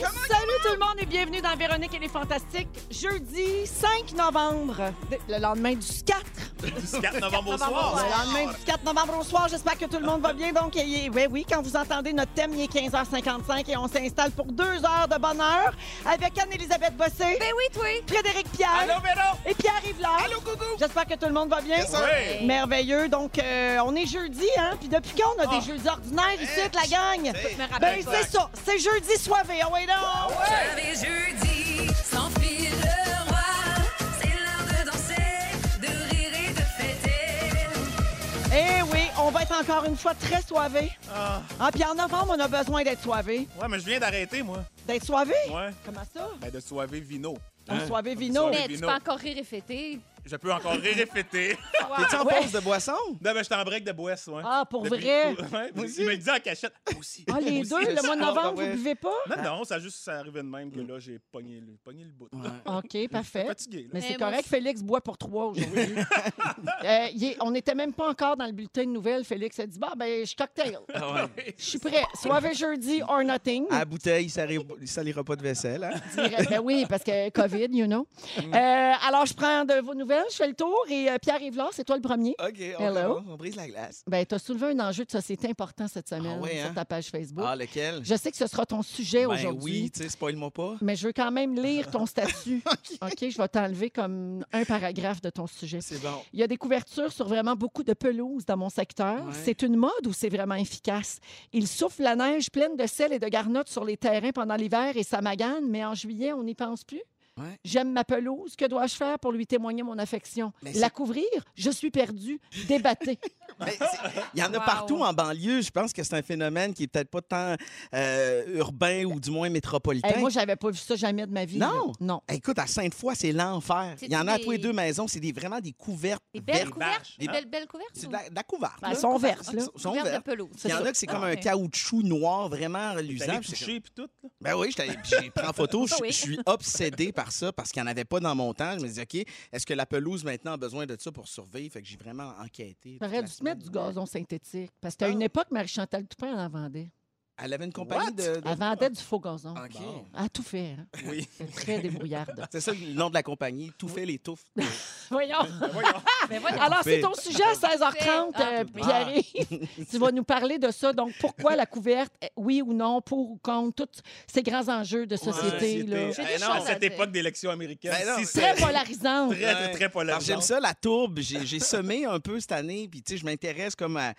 Salut tout le monde et bienvenue dans Véronique et les Fantastiques. Jeudi 5 novembre, le lendemain du 4. Du 4 novembre au Le soir. lendemain du 4 novembre au soir, j'espère que tout le monde va bien. Donc, il est- oui, oui, quand vous entendez notre thème, il est 15h55 et on s'installe pour deux heures de bonheur avec Anne-Elisabeth Bossé, Ben oui, toi. Frédéric Pierre Allô, Véro? et Pierre Yvelard. Allô, coucou? J'espère que tout le monde va bien. Oui. Merveilleux. Donc, euh, on est jeudi, hein? Puis depuis quand on a Ah. des jeudis ordinaires ici, la gang? Ben, c'est ça. C'est jeudi soivé. Ah ouais, non? J'avais jeudi, sans fil Eh oui, on va être encore une fois très soivé. Ah. Ah, puis en novembre, on a besoin d'être soivé. Ouais, mais je viens d'arrêter, moi. D'être soivé? Ouais. Comment ça? Ben, de soiver vino. On soivé vino. Soivé. Mais tu peux encore rire et fêter. Je peux encore rire et fêter. T'es-tu en Ouais. pause de boisson? Non, je suis en break de boisse, ouais. Ah, pour Depuis- vrai? Ouais, il me dit en cachette. Moi aussi. Ah, les deux, le mois de novembre, Ah, vous buvez pas? Non, non, ça a juste ça arrivé de même que là, j'ai pogné le, pogné le bout. OK, Je parfait. suis fatigué, là. Mais c'est Mais moi correct, aussi. Félix boit pour trois aujourd'hui. Euh, il est- on n'était même pas encore dans le bulletin de nouvelles. Félix a dit Bah, ben, je suis cocktail. Je suis prêt. Soivé jeudi or nothing. À la bouteille, ça ne salira pas de vaisselle. Hein? Ben oui, parce que COVID, you know. Euh, alors, je prends de vos nouvelles, je fais le tour et euh, Pierre Yvelard, c'est toi le premier. OK, on, Hello. on brise la glace. Ben, tu as soulevé un enjeu de société important cette semaine Ah ouais, sur hein? ta page Facebook. Ah, lequel? Je sais que ce sera ton sujet Ben aujourd'hui. oui, tu sais, spoil-moi pas. Mais je veux quand même lire ton statut. OK, je vais t'enlever comme un paragraphe de ton sujet. C'est bon. Il y a des couvertures sur vraiment beaucoup de pelouse dans mon secteur. Ouais. C'est une mode ou c'est vraiment efficace? Il souffle la neige pleine de sel et de garnottes sur les terrains pendant l'hiver et ça magane, mais en juillet, on n'y pense plus? Ouais. J'aime ma pelouse. Que dois-je faire pour lui témoigner mon affection? Mais La couvrir? Je suis perdu. Débattez. Il y en a Wow. partout en banlieue. Je pense que c'est un phénomène qui est peut-être pas tant euh, urbain ou du moins métropolitain. Hey, moi, j'avais pas vu ça jamais de ma vie. Non? là. Non. Écoute, à Sainte-Foy, c'est l'enfer. Il y en a à tous les deux maisons. C'est des, vraiment des couvertes. Des belles vertes. couvertes? Des- belles, belles couvertes. C'est de la, de la couverte. Ben, elles sont vertes. Elles sont de vertes. pelouse. Il y en a que c'est comme Ah, un caoutchouc noir vraiment T'es reluisant. allé puis puis tout. Ben oui, photo. Je, Ah oui. je suis obsédé par ça parce qu'il n'y en avait pas dans mon temps. Je me disais, OK, est-ce que la pelouse maintenant a besoin de ça pour survivre? Fait que j'ai vraiment enquêté. la dû se mettre du gazon synthétique. Parce qu'à Ah. une époque, Marie-Chantal Toupin en vendait. Elle avait une compagnie What? de. de- Elle vendait du faux gazon. OK. Bon. Elle a tout fait. hein. Oui. Très débrouillarde. C'est ça le nom de la compagnie. Tout fait les touffes. Voyons. Ben voyons. Ben. Alors, c'est ton sujet à 16h30, Ah, euh. Pierre. tu vas nous parler de ça. Donc, pourquoi la couverte, eh, oui ou non, pour ou contre, tous ces grands enjeux de société. là. J'ai Eh des non, choses à cette époque d'élection américaine. Ben non, si Très polarisante. très, très, Ouais. très. J'aime ça, la tourbe. J'ai semé un peu cette année. Puis, tu sais, je m'intéresse comme à.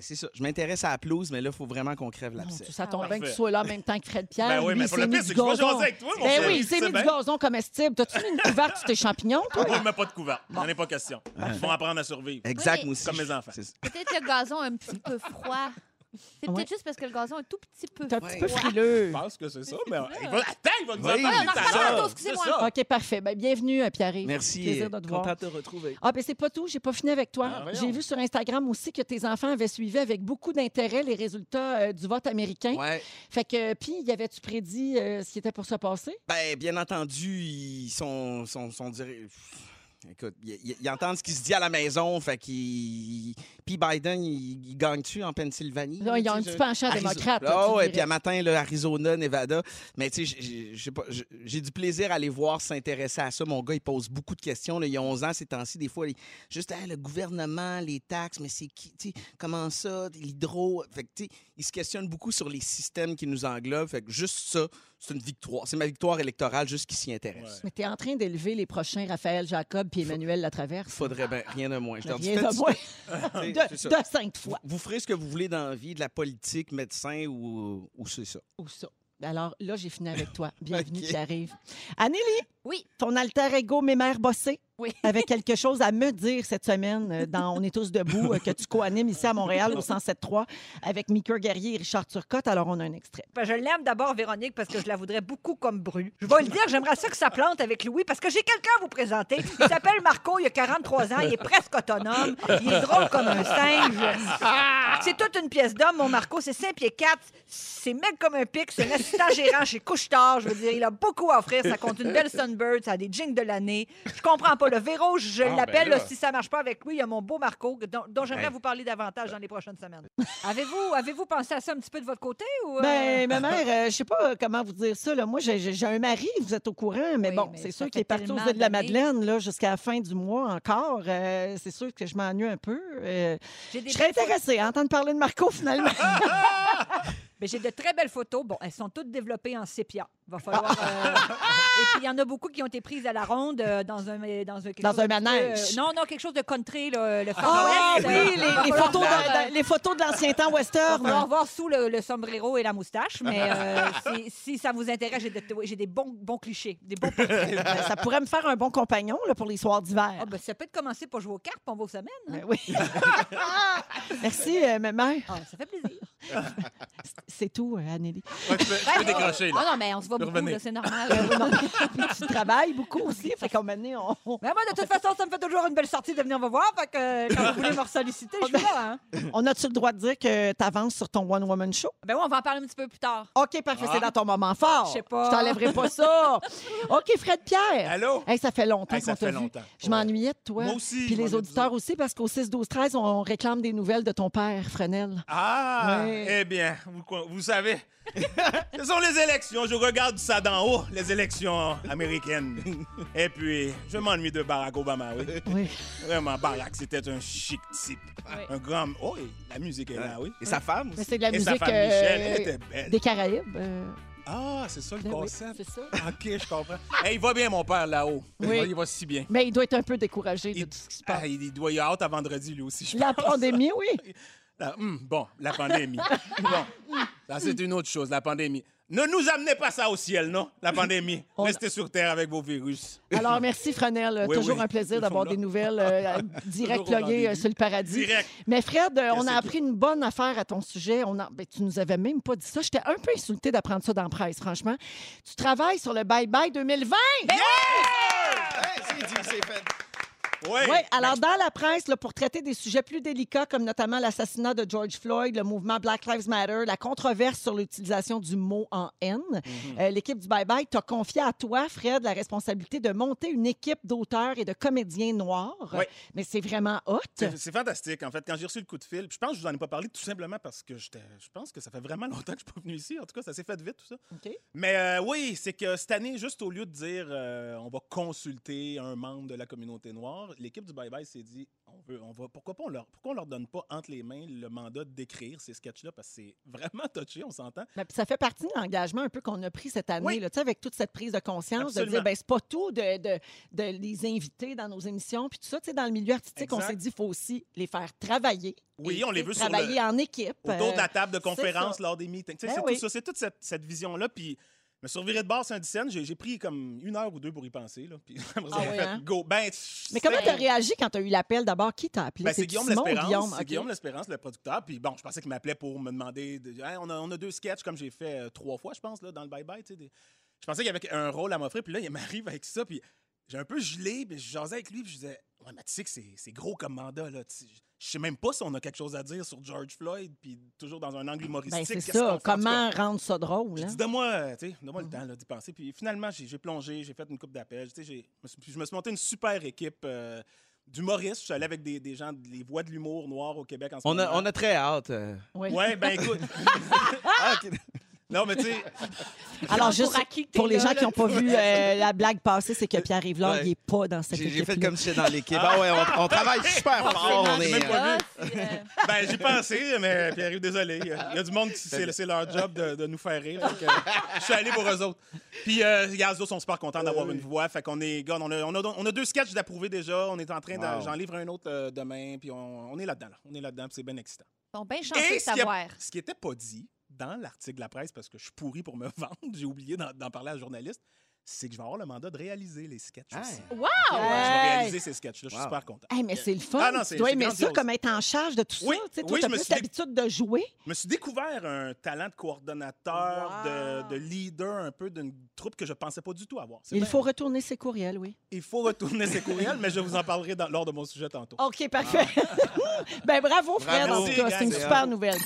C'est ça. Je m'intéresse à la pelouse, mais là, il faut vraiment qu'on crève Mon l'abcès. Ça tombe Ah, bien que tu sois là en même temps que Fred Pierre. Ben oui, mais pour le pire, du c'est que je vais avec toi, mon Ben oui, il tu s'est sais mis du gazon comestible. T'as-tu mis une couverte sur tes champignons, toi? Je mets pas de couvert. J'en ai pas question. Ils vont apprendre à survivre. Exact, Oui. moi aussi. Comme mes enfants. C'est. Peut-être le gazon un petit peu froid. C'est Ouais. peut-être juste parce que le gazon est tout petit peu T'es un petit peu frileux. Je pense que c'est ça, mais il va... Attends, il va nous Oui, on en excusez-moi. OK, parfait. Ben, bienvenue, euh, Pierre. Merci. Plaisir de te voir. Content de te retrouver. Ah, ben c'est pas tout. J'ai pas fini avec toi. Ah. J'ai vu sur Instagram aussi que tes enfants avaient suivi avec beaucoup d'intérêt les résultats euh, du vote américain. Ouais. Fait que, puis, y avait-tu prédit euh, ce qui était pour se passer? Ben, bien entendu, ils sont, sont, sont diri- Écoute, ils, entendent ce qui se dit à la maison, fait qu'ils... Puis Biden, il, il gagne-tu en Pennsylvanie? Là, ils ont un Tu sais, petit penchant Arizo- démocrate. là, Ah ouais, puis à matin, là, Arizona, Nevada. Mais tu sais, j'ai- j'ai- je sais pas, j'ai- j'ai du plaisir à aller voir s'intéresser à ça. Mon gars, il pose beaucoup de questions. Là. Il y a 11 ans, ces temps-ci, des fois, il- juste le gouvernement, les taxes, mais c'est qui, tu sais, comment ça, l'hydro? Fait que, tu sais, il se questionne beaucoup sur les systèmes qui nous englobent. Fait que juste ça, c'est une victoire. C'est ma victoire électorale, juste qu'il s'y intéresse. Ouais. Mais tu es en train d'élever les prochains Raphaël Jacob puis Emmanuel Latraverse. Faudrait bien rien de moins. Je leur dis, Rien faites- de moins. De, c'est ça. de cinq fois. Vous ferez ce que vous voulez dans la vie, de la politique, médecin ou, ou c'est ça. Ou ça. Alors là, j'ai fini avec toi. Bienvenue OK. qui arrive. Anneli, Oui. Ton alter ego Mémère Bossé Oui. avait quelque chose à me dire cette semaine euh, dans On est tous debout, euh, que tu co-animes ici à Montréal au 107.3 avec Mika Guerrier et Richard Turcotte. Alors, on a un extrait. Ben, je l'aime d'abord, Véronique, parce que je la voudrais beaucoup comme bru. Je vais le dire, j'aimerais ça que ça plante avec Louis, parce que j'ai quelqu'un à vous présenter. Il s'appelle Marco, il a 43 ans, il est presque autonome, il est drôle comme un singe. C'est toute une pièce d'homme, mon Marco, c'est 5 pieds 4, c'est mec comme un pic, c'est un assistant gérant chez Couche-Tard, je veux dire, il a beaucoup à offrir, ça compte une belle Sunbird, ça a des jeans de l'année. Je comprends pas, le Véro, je Ah, l'appelle, ben là. là, si ça marche pas avec lui, il y a mon beau Marco, dont, dont j'aimerais Hey. vous parler davantage dans les prochaines semaines. Avez-vous avez pensé à ça un petit peu de votre côté? Ou, euh, Ben, ma mère, euh, je sais pas comment vous dire ça. Là. Moi, j'ai j'ai- j'ai un mari, vous êtes au courant, mais Oui, bon, mais c'est ça sûr qu'il est parti aux tellement îles de la d'années. Madeleine là, jusqu'à la fin du mois encore. Euh, c'est sûr que je m'ennuie un peu. Euh, J'ai des je serais belles intéressée à entendre parler de Marco, finalement. Mais j'ai de très belles photos. Bon, elles sont toutes développées en sépia. Va falloir. euh, Et puis il y en a beaucoup qui ont été prises à la ronde euh, dans un dans un quelque Dans chose un petit peu, manège. euh, non, non, quelque chose de country, là, le Far Ah West. oui, Euh, les, va les falloir photos voir, de, euh, de- les photos de l'ancien temps va western. falloir voir sous le, le sombrero et la moustache, mais euh, si, si ça vous intéresse, j'ai de- j'ai des bons, bons clichés, des bons portraits. Ça pourrait me faire un bon compagnon là, pour les soirs d'hiver. Ah, ben, ça peut être commencer pour jouer aux cartes pendant vos semaines. hein. Ben oui. Merci, euh, ma mère. Ah, ça fait plaisir. C'est tout, euh, Anneli. Ouais, tu peux, tu peux décrocher, là. Ah non, mais on se voit beaucoup, là, c'est normal. Non. Puis tu travailles beaucoup aussi. Fait qu'à un moment donné, on- Mais moi, de toute façon, ça me fait toujours une belle sortie de venir me voir. Fait que euh, quand vous voulez me solliciter, je suis là. Hein? on a-tu le droit de dire que tu avances sur ton one-woman show? Ben oui, on va en parler un petit peu plus tard. OK, parfait, Ah. c'est dans ton moment fort. Je sais pas. Je t'enlèverai pas ça. OK, Fred Pierre. Allô? Hey, ça fait longtemps Hey, ça qu'on t'a fait vu. longtemps. Je m'ennuyais de toi. Moi aussi, Puis je les m'ennuyais auditeurs aussi, parce qu'au 6, 12, 13, on réclame des nouvelles de ton père, Fresnel. Ah, Ouais. eh bien, vous, vous savez, ce sont les élections. Je regarde ça d'en haut, les élections américaines. Et puis, je m'ennuie de Barack Obama, oui. Oui. Vraiment, Barack, c'était un chic type. Un grand... Oh, et la musique est là, oui. Et sa femme Mais aussi. c'est de la Et sa musique femme euh, Michel, elle était belle. des Caraïbes. euh, Ah, c'est ça le ben oui, concept. c'est ça. OK, je comprends. Hey, il va bien, mon père, là-haut. Il Oui. va- Il va si bien. Mais il doit être un peu découragé de Il, tout ce qui se passe. Ah, il doit y avoir hâte à vendredi, lui aussi. je La pense. pandémie, oui. La- hum, bon, la pandémie. bon, ça, c'est une autre chose, la pandémie. Ne nous amenez pas ça au ciel, non? La pandémie. On- Restez sur Terre avec vos virus. Alors, merci, Fresnel. Oui, Toujours oui. un plaisir d'avoir des nouvelles euh, direct pluguées euh, sur le paradis. Direct. Mais Fred, euh, on a appris une bonne affaire à ton sujet. On a... ben, tu nous avais même pas dit ça. J'étais un peu insultée d'apprendre ça dans la presse, franchement. Tu travailles sur le Bye Bye 2020. Hey, c'est dit, c'est fait. Oui. Oui, alors dans la presse, là, pour traiter des sujets plus délicats, comme notamment l'assassinat de George Floyd, le mouvement Black Lives Matter, la controverse sur l'utilisation du mot en haine, Mhm. euh, l'équipe du Bye Bye t'a confié à toi, Fred, la responsabilité de monter une équipe d'auteurs et de comédiens noirs. Oui. Mais c'est vraiment hot. C'est fantastique, en fait. Quand j'ai reçu le coup de fil, je pense que je vous en ai pas parlé tout simplement parce que j'étais- je pense que ça fait vraiment longtemps que je suis pas venu ici. En tout cas, ça s'est fait vite, tout ça. OK. Mais euh, oui, c'est que cette année, juste au lieu de dire euh, on va consulter un membre de la communauté noire, l'équipe du Bye Bye s'est dit on veut, on va, pourquoi pas on leur, pourquoi on leur donne pas entre les mains le mandat d'écrire ces sketchs-là? Parce que c'est vraiment touché, on s'entend. Ben, ça fait partie de l'engagement un peu qu'on a pris cette année, Oui. là, tu sais, avec toute cette prise de conscience, de dire, ben c'est pas tout de, de, de les inviter dans nos émissions, puis tout ça, tu sais, dans le milieu artistique, on s'est dit, il faut aussi les faire travailler. Oui, Et, on les veut sur le- Travailler en équipe. Autour de la euh, table de conférence lors des meetings. Ben c'est oui. tout ça, c'est toute cette, cette vision-là. Puis je me suis reviré de bord sur un scène, j'ai j'ai pris comme une heure ou deux pour y penser. Là, puis après Ah fait hein? go. Ben, Mais comment tu as réagi quand tu as eu l'appel? D'abord? Qui t'a appelé? Ben, c'est Guillaume L'Espérance. Guillaume? C'est OK. Guillaume L'Espérance, le producteur. Puis bon, je pensais qu'il m'appelait pour me demander. de- Hey, on, a, on a deux sketchs comme j'ai fait euh, trois fois, je pense, là, dans le Bye Bye. tu sais, des- Je pensais qu'il y avait un rôle à m'offrir. Puis là, il m'arrive avec ça. Puis j'ai un peu gelé. Puis je jasais avec lui. Puis je disais Ouais, mais tu sais que c'est c'est gros comme mandat. Là. Je sais même pas si on a quelque chose à dire sur George Floyd. Puis toujours dans un angle humoristique. Ben, c'est qu'est-ce ça. Comment rendre ça drôle? hein? donne-moi euh, tu sais, donne-moi le temps d'y penser. Puis finalement, j'ai plongé, j'ai fait une coupe d'appels. Tu sais, j'ai- je me suis- monté une super équipe euh, d'humoristes. Je suis allé avec des, des gens, les voix de l'humour noir au Québec en ce On moment. a, on a très hâte. euh. Oui. Ouais, ben écoute. Ah, OK. Non, mais tu sais, Alors, Pour juste pour les gens qui n'ont pas vu euh, la blague passer, c'est que Pierre Rivlard, Ouais. il n'est pas dans cette J'ai j'ai équipe fait comme si j'étais dans l'équipe. Ah ouais, on, on travaille super fort. On j'ai est, euh, pas vu. Ah, euh, Ben, j'ai pensé, mais Pierre, désolé. Il y a du monde qui c'est leur job de, de nous faire rire. je suis allé pour eux autres. Puis, euh, eux autres sont super contents d'avoir une voix. Fait qu'on est, gars, on a, on, a, on a deux sketchs d'approuver déjà. On est en train de. Wow. J'en livre un autre euh, demain. Puis, on, est là-dedans. là. On est là-dedans. puis c'est bien excitant. Ils sont bien chanceux de Et ce qui, savoir. ce qui était pas dit dans l'article de la presse, parce que je suis pourri pour me vendre, j'ai oublié d'en parler à la journaliste, c'est que je vais avoir le mandat de réaliser les sketchs Ah. aussi. Wow! Ouais, je vais Hey! réaliser ces sketchs-là. Je suis Wow. super content. Hey, mais c'est le fun. Ah non, tu c'est- dois aimer ça comme être en charge de tout Oui, ça. Tu oui, je me plus suis dé- l'habitude de jouer. Je me suis découvert un talent de coordonnateur, Wow. de, de leader un peu d'une troupe que je pensais pas du tout avoir. Il bien- faut retourner ses courriels, oui. Il faut retourner ses courriels, mais je vous en parlerai dans- lors de mon sujet tantôt. OK, parfait. ben bravo, Fred, Bravo. en tout cas. C'est une super nouvelle.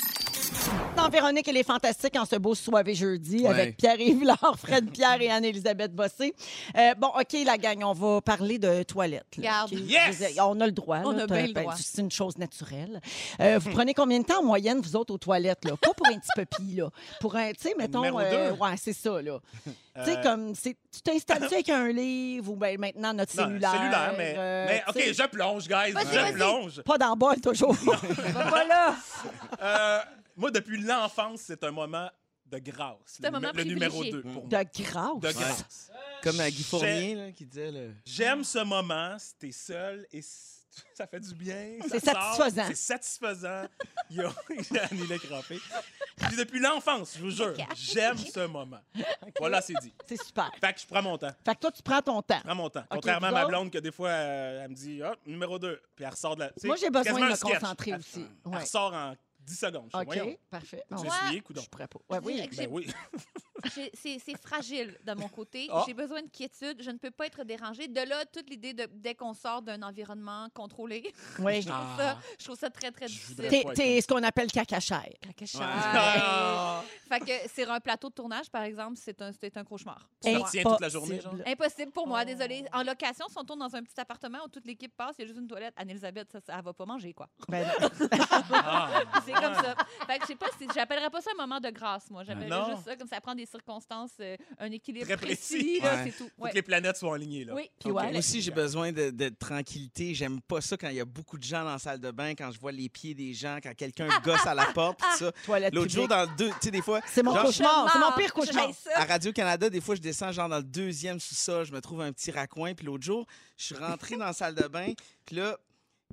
Dans Véronique, elle est fantastique en ce beau soirée jeudi Ouais. avec Pierre-Yves Laure, Fred Pierre et Anne-Élisabeth Bossé. Euh, bon, OK, la gang, on va parler de toilettes. là? Yes! On a le droit. On là, a bien le ben, droit. C'est une chose naturelle. Euh, vous prenez combien de temps en moyenne, vous autres, aux toilettes? Là? Pas pour un petit papy, là. Pour un, tu sais, mettons... numéro euh, deux. ouais, c'est ça, là. Tu sais, Euh, comme, tu t'installes-tu avec un livre ou ben, maintenant notre Non, cellulaire? cellulaire, mais, euh, OK, je plonge, guys. Vas-y, je plonge. Pas dans le bol, toujours. Va pas là. Euh, moi, depuis l'enfance, c'est un moment de grâce. C'est un Le, moment le numéro privilégié. 2 pour moi. De grâce. De grâce. Comme à Guy Fournier là, qui disait. Le... J'aime ce moment, si t'es seul et ça fait du bien. ça C'est sort, satisfaisant. C'est satisfaisant. Il y a Annie l'a crampé. Puis depuis l'enfance, je vous jure, j'aime ce moment. Voilà, c'est dit. C'est super. Fait que je prends mon temps. Fait que toi, tu prends ton temps. Je prends mon temps. Contrairement à vous ma autres? blonde, que des fois, euh, elle me dit Ah, numéro 2. Puis elle ressort de la. tu sais, Moi, j'ai besoin quasiment de un me sketch. concentrer Elle- aussi. Elle Ouais. ressort en 10 secondes. OK, Voyons. parfait. Essuyé, je suis prêt pour. Ouais, oui. Ben oui. C'est c'est fragile de mon côté. Ah. J'ai besoin de quiétude. Je ne peux pas être dérangée. De là, toute l'idée de dès qu'on sort d'un environnement contrôlé, Oui. je, trouve ça, je trouve ça très, très difficile. T'es, ce qu'on appelle cacachère. Cacachère. Ah. Fait que sur un plateau de tournage, par exemple, c'est un, c'est un cauchemar. Tu retiens toute la journée, genre? Impossible. Impossible pour moi, Oh. désolée. En location, si on tourne dans un petit appartement où toute l'équipe passe, il y a juste une toilette. Anne-Elisabeth, ça, ça, elle va pas manger, quoi. Ben non. Ah. C'est comme ça. Fait que je sais pas si j'appellerais pas ça un moment de grâce, moi. J'appellerais juste ça comme ça prend des circonstances, euh, un équilibre Très précis, précis. là, Ouais. c'est tout. Faut Ouais. que les planètes soient alignées, là. Oui. Puis ouais, Moi là- aussi, j'ai besoin de, de tranquillité. J'aime pas ça quand il y a beaucoup de gens dans la salle de bain, quand je vois les pieds des gens, quand quelqu'un gosse à la porte, tout ça. Toilette L'autre jour, dans le deux, tu sais, des fois, C'est mon genre, cauchemar. C'est mon pire cauchemar. À Radio-Canada, des fois, je descends genre dans le deuxième sous-sol, je me trouve un petit raccoin. Puis l'autre jour, je suis rentré dans la salle de bain, puis là,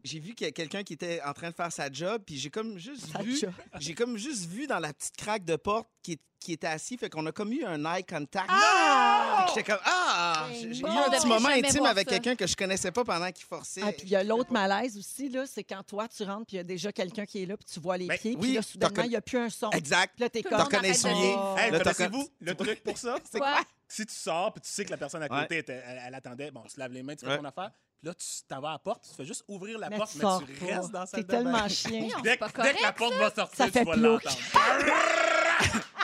j'ai vu qu'il y a quelqu'un qui était en train de faire sa job, puis j'ai comme juste vu, j'ai comme juste vu dans la petite craque de porte qui, est- qui était assis, fait qu'on a comme eu un eye contact. Ah! J'étais comme ah, j'ai j'ai bon. eu un petit moment intime avec quelqu'un que je connaissais pas pendant qu'il forçait. Ah, puis il y a l'autre malaise aussi, là, c'est quand toi, tu rentres, puis il y a déjà quelqu'un qui est là, puis tu vois les Ben, pieds, oui, puis là, soudainement, il n'y a plus un son. Exact. Puis là, t'es comme... monde T'en connais arrête de souillé. Connaissez-vous le truc pour ça? C'est Quoi? Si tu sors puis tu sais que la personne à côté, elle, attendait, bon, tu te laves les mains, tu fais ton affaire, puis là, tu t'en vas à la porte, tu fais juste ouvrir la Mais porte, tu mais tu pas. restes dans la salle de bain. tellement chien. Dès, c'est que- dès la porte va sortir, Ça tu fait vas l'entendre.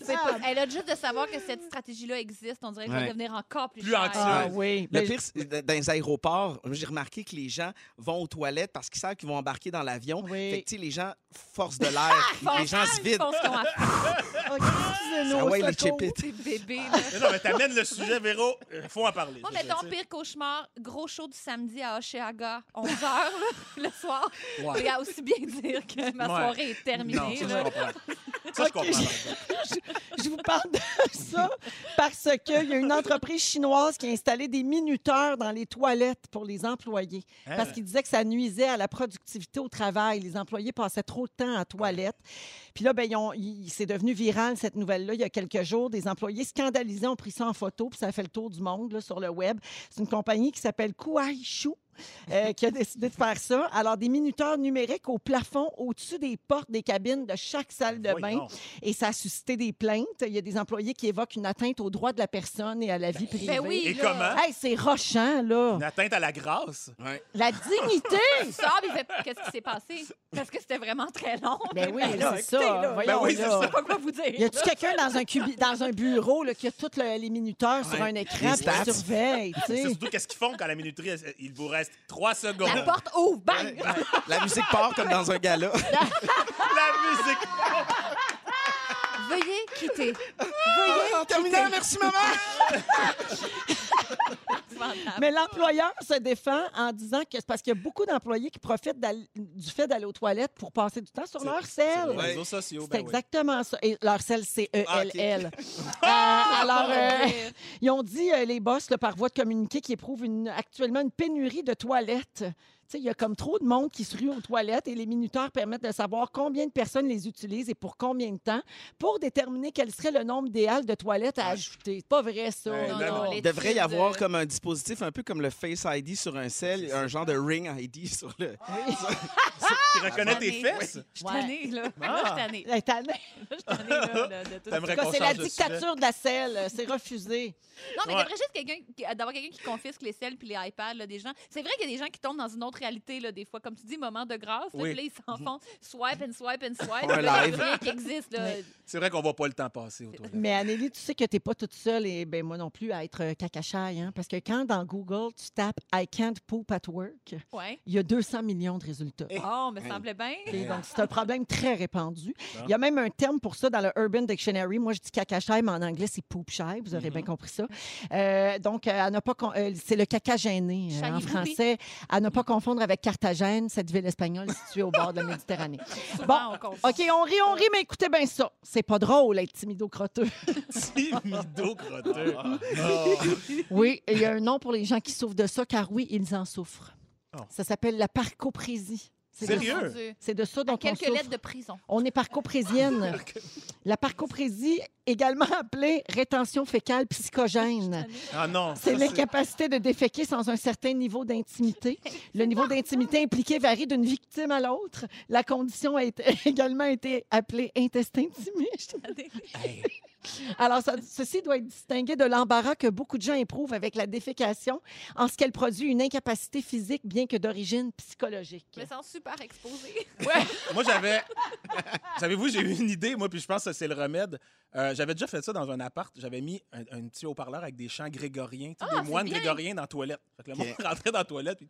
C'est pas- Elle a juste de savoir que cette stratégie-là existe. On dirait que ça va Ouais. devenir encore plus, Plus cher. anxieux. Ah oui. Le Mais- pire, c'est- dans les aéroports, j'ai remarqué que les gens vont aux toilettes parce qu'ils savent qu'ils vont embarquer dans l'avion. Oui. Fait que, tu sais, les gens forcent de l'air. les gens se vident. pense qu'on a OK, excusez-nous, Ah ouais, les secours. chip-it. des bébés. là. Mais non, mais t'amènes le sujet, Véro, il faut en parler. Moi, Je- mettons, sais. pire cauchemar, gros show du samedi à Oshéaga, 11h le soir. Ouais. Il a aussi bien dire que ma Ouais. soirée est terminée. Non, ça, je là. comprends. Ça, je comprends. Je vous parle de ça parce qu'il y a une entreprise chinoise qui a installé des minuteurs dans les toilettes pour les employés. Hein? Parce qu'ils disaient que ça nuisait à la productivité au travail. Les employés passaient trop de temps à toilette. Puis là, ben, c'est devenu viral, cette nouvelle-là, il y a quelques jours. Des employés scandalisés ont pris ça en photo, puis ça a fait le tour du monde là, sur le web. C'est une compagnie qui s'appelle Kuaishu. Euh, qui a décidé de faire ça. Alors, des minuteurs numériques au plafond, au-dessus des portes des cabines de chaque salle de bain. Et ça a suscité des plaintes. Il y a des employés qui évoquent une atteinte aux droits de la personne et à la vie privée. Ben oui. Et là. comment? Hey, c'est rochant, là. Une atteinte à la grâce? Ouais. La dignité! Il fait Qu'est-ce qui s'est passé? Parce que c'était vraiment très long. Ben oui, là, c'est ça. là, Voyons, Ben oui, c'est pas quoi vous dire. Y a-tu quelqu'un dans un cubi- dans un bureau là, qui a tous le- les minuteurs sur un écran qui surveille, tu C'est sais? surtout qu'est-ce qu'ils font quand la minuterie, il vous reste trois secondes. La porte ouvre, bang! La musique part comme dans un gala. La musique. Veuillez quitter. en terminant, merci maman! Mais l'employeur se défend en disant que c'est parce qu'il y a beaucoup d'employés qui profitent du fait d'aller aux toilettes pour passer du temps sur leur selle. les réseaux sociaux, C'est ben oui. exactement ça. Et leur selle, c'est Ah. E-L-L. Euh, alors, euh, ils ont dit, euh, les boss, là, par voie de communiqué, qui éprouvent une- actuellement une pénurie de toilettes. Tu sais, Il y a comme trop de monde qui se rue aux toilettes et les minuteurs permettent de savoir combien de personnes les utilisent et pour combien de temps pour déterminer quel serait le nombre idéal de toilette à ajouter. C'est pas vrai, ça. Non, non, non, Il devrait y avoir de- comme un dispositif un peu comme le Face ID sur un sel, un genre de Ring ID sur le. Qui reconnaît tes Oui. fesses. Je suis tannée, là. Là, je suis tannée. Là, je suis tannée, là, de- de tout ça. C'est la de dictature de la selle. C'est refusé. Non, mais il Ouais. devrait juste quelqu'un d'avoir quelqu'un qui confisque les selles puis les iPads là, des gens. C'est vrai qu'il y a des gens qui tombent dans une autre réalité là, des fois, comme tu dis, moment de grâce. là, Oui. puis là, ils s'en font swipe and swipe and swipe. Un puis là, il y a live. plus rien qui existe. Là. C'est vrai qu'on voit pas le temps passer autour de Mais Anélie, tu sais que tu n'es pas toute seule et ben moi non plus à être euh, cacachaille. Hein, parce que quand dans Google, tu tapes I can't poop at work, Ouais. il y a 200 millions de résultats. Oh, me semblait bien. OK, donc, c'est un problème très répandu. Il y a même un terme pour ça dans le Urban Dictionary. Moi, je dis cacachaille, mais en anglais, c'est poop shy. Vous aurez bien compris ça. Euh, donc, euh, à ne pas con- euh, c'est le caca gêné euh, en français. À ne pas confondre avec Carthagène, cette ville espagnole située au bord de la Méditerranée. Souvent, on confond. OK, on rit, on rit, mais écoutez bien ça. C'est pas drôle, être timido crotteux. Timido crotteux. Oui, il y a un nom pour les gens qui souffrent de ça, car oui, ils en souffrent. Oh. Ça s'appelle la parcoprésie. C'est de- Sérieux? C'est de ça dont À on quelques souffre. lettres de prison. On est parcoprésienne. La parcoprésie, également appelée rétention fécale psychogène. Ah non. C'est l'incapacité de déféquer sans un certain niveau d'intimité. Le niveau d'intimité impliqué varie d'une victime à l'autre. La condition a été- également été appelée intestin timide. Hey, Alors, ça- ceci doit être distingué de l'embarras que beaucoup de gens éprouvent avec la défécation en ce qu'elle produit une incapacité physique, bien que d'origine psychologique. Me sens super exposée. Moi, j'avais. Savez-vous, j'ai eu une idée, moi, puis je pense que c'est le remède. Euh, j'avais déjà fait ça dans un appart. J'avais mis un, un petit haut-parleur avec des chants grégoriens, Ah, des moines bien. grégoriens dans la toilette. Fait que le monde rentrait dans la toilette, puis.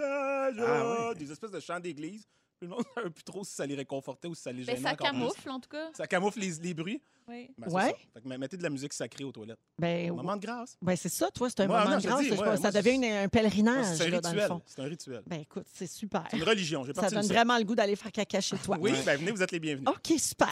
Ah, ouais. Des espèces de chants d'église. Le monde ne savait plus trop si ça les réconfortait ou si ça les Ben, gênait. ça encore plus. camoufle, en tout cas. Ça camoufle les, les bruits. Oui. Ben, Ouais. ça. Fait que mettez de la musique sacrée aux toilettes. Ben, Moment de grâce. ben, c'est ça, toi, c'est un Moi, moment non, de grâce. dis, moi- ça moi, devient une- un pèlerinage, C'est un là, dans le rituel. fond. C'est un rituel. Ben, écoute, c'est super. C'est une religion. J'ai Ça donne vraiment le goût d'aller faire caca chez toi. Oui, ben venez, vous êtes les bienvenus. OK, super.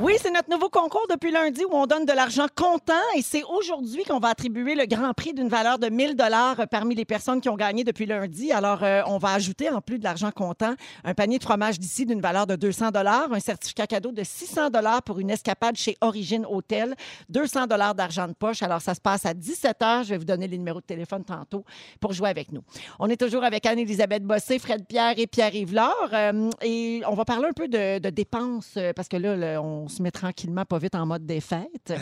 Oui, c'est notre nouveau concours depuis lundi où on donne de l'argent comptant et c'est aujourd'hui qu'on va attribuer le grand prix d'une valeur de 1000 dollars parmi les personnes qui ont gagné depuis lundi. Alors, euh, on va ajouter en plus de l'argent comptant un panier de fromage d'ici d'une valeur de 200 dollars, un certificat cadeau de 600 dollars pour une escapade chez Origine Hôtel, 200 dollars d'argent de poche. Alors, ça se passe à 17 h. Je vais vous donner les numéros de téléphone tantôt pour jouer avec nous. On est toujours avec Anne-Élisabeth Bossé, Fred Pierre et Pierre-Yves Laure. Euh, et on va parler un peu de, dépenses euh, parce que là, on se met tranquillement pas vite en mode des fêtes.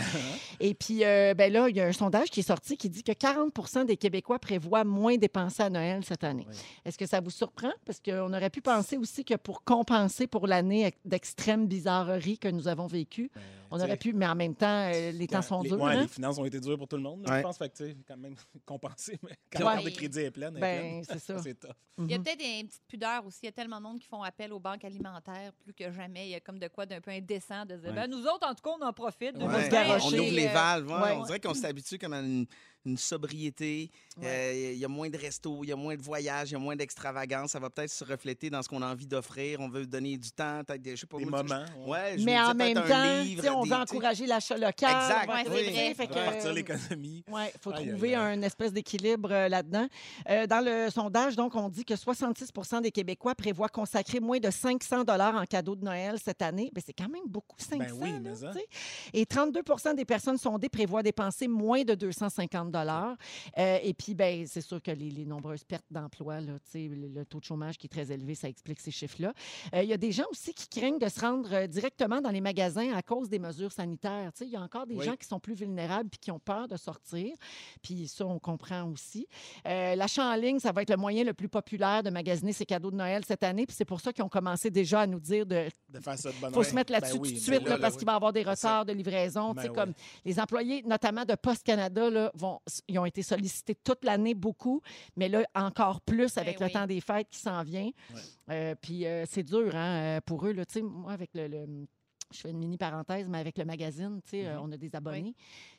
et puis, euh, ben là, il y a un sondage qui est sorti qui dit que 40% des Québécois prévoient moins dépenser à Noël cette année. Oui. Est-ce que ça vous surprend? Parce qu'on aurait pu penser aussi que pour compenser pour l'année d'extrême bizarrerie que nous avons vécue, on aurait pu, mais en même temps, euh, les temps sont les, durs. ouais, hein? les finances ont été dures pour tout le monde, là, Ouais. je pense. Fait que, quand même compenser, mais quand Ouais. la carte de crédit est pleine, Ben, c'est ça. c'est tough. Il y a Mhm. peut-être une petite pudeur aussi. Il y a tellement de monde qui font appel aux banques alimentaires plus que jamais. Il y a comme de quoi d'un peu indécent de dire Ouais. ben, nous autres, en tout cas, on en profite. Garrocher, on ouvre les euh, valves. ouais. ouais. On dirait qu'on s'habitue comme à une, une sobriété. Euh, Il y a moins de restos, il y a moins de voyages, il y a moins d'extravagance. Ça va peut-être se refléter dans ce qu'on a envie d'offrir. On veut donner du temps, peut-être des, je sais pas Des moi, moments. Ouais, je Mais en même temps, livre, on des- veut encourager l'achat local. Exact, Ouais, oui. vrai. Fait que, Partir l'économie. Oui, il faut trouver aïe. un espèce d'équilibre euh, là-dedans. Euh, dans le sondage, donc, on dit que 66% des Québécois prévoient consacrer moins de 500 dollars en cadeau de Noël cette année. Ben, c'est quand même beaucoup, 500. Ben oui, là, mais ça. tu sais. Et 32 des personnes sondées prévoient dépenser moins de 250 dollars. Euh, et puis, ben, c'est sûr que les, les nombreuses pertes d'emploi, le, le taux de chômage qui est très élevé, ça explique ces chiffres-là. Euh, Il y a des gens aussi qui craignent de se rendre euh, directement dans les magasins à cause des mesures sanitaires. Il y a encore des Oui. gens qui sont plus vulnérables puis qui ont peur de sortir. Puis ça, on comprend aussi. Euh, L'achat en ligne, ça va être le moyen le plus populaire de magasiner ses cadeaux de Noël cette année. Puis c'est pour ça qu'ils ont commencé déjà à nous dire de De faire ça de bonne faut se mettre là-dessus Ben oui, tout de ben suite là, là, là, parce oui. qu'il va y avoir des retards de livraison. Tu sais, Ben comme les employés, notamment de Post Canada, là, vont, ils ont été sollicités toute l'année beaucoup, mais là encore plus Ben avec le oui. temps des fêtes qui s'en vient. Ouais. Euh, puis euh, c'est dur hein, euh, pour eux. Là, Tu sais, moi, avec le, le- je fais une mini parenthèse, mais avec le magazine, tu sais, euh, Mhm. on a des abonnés.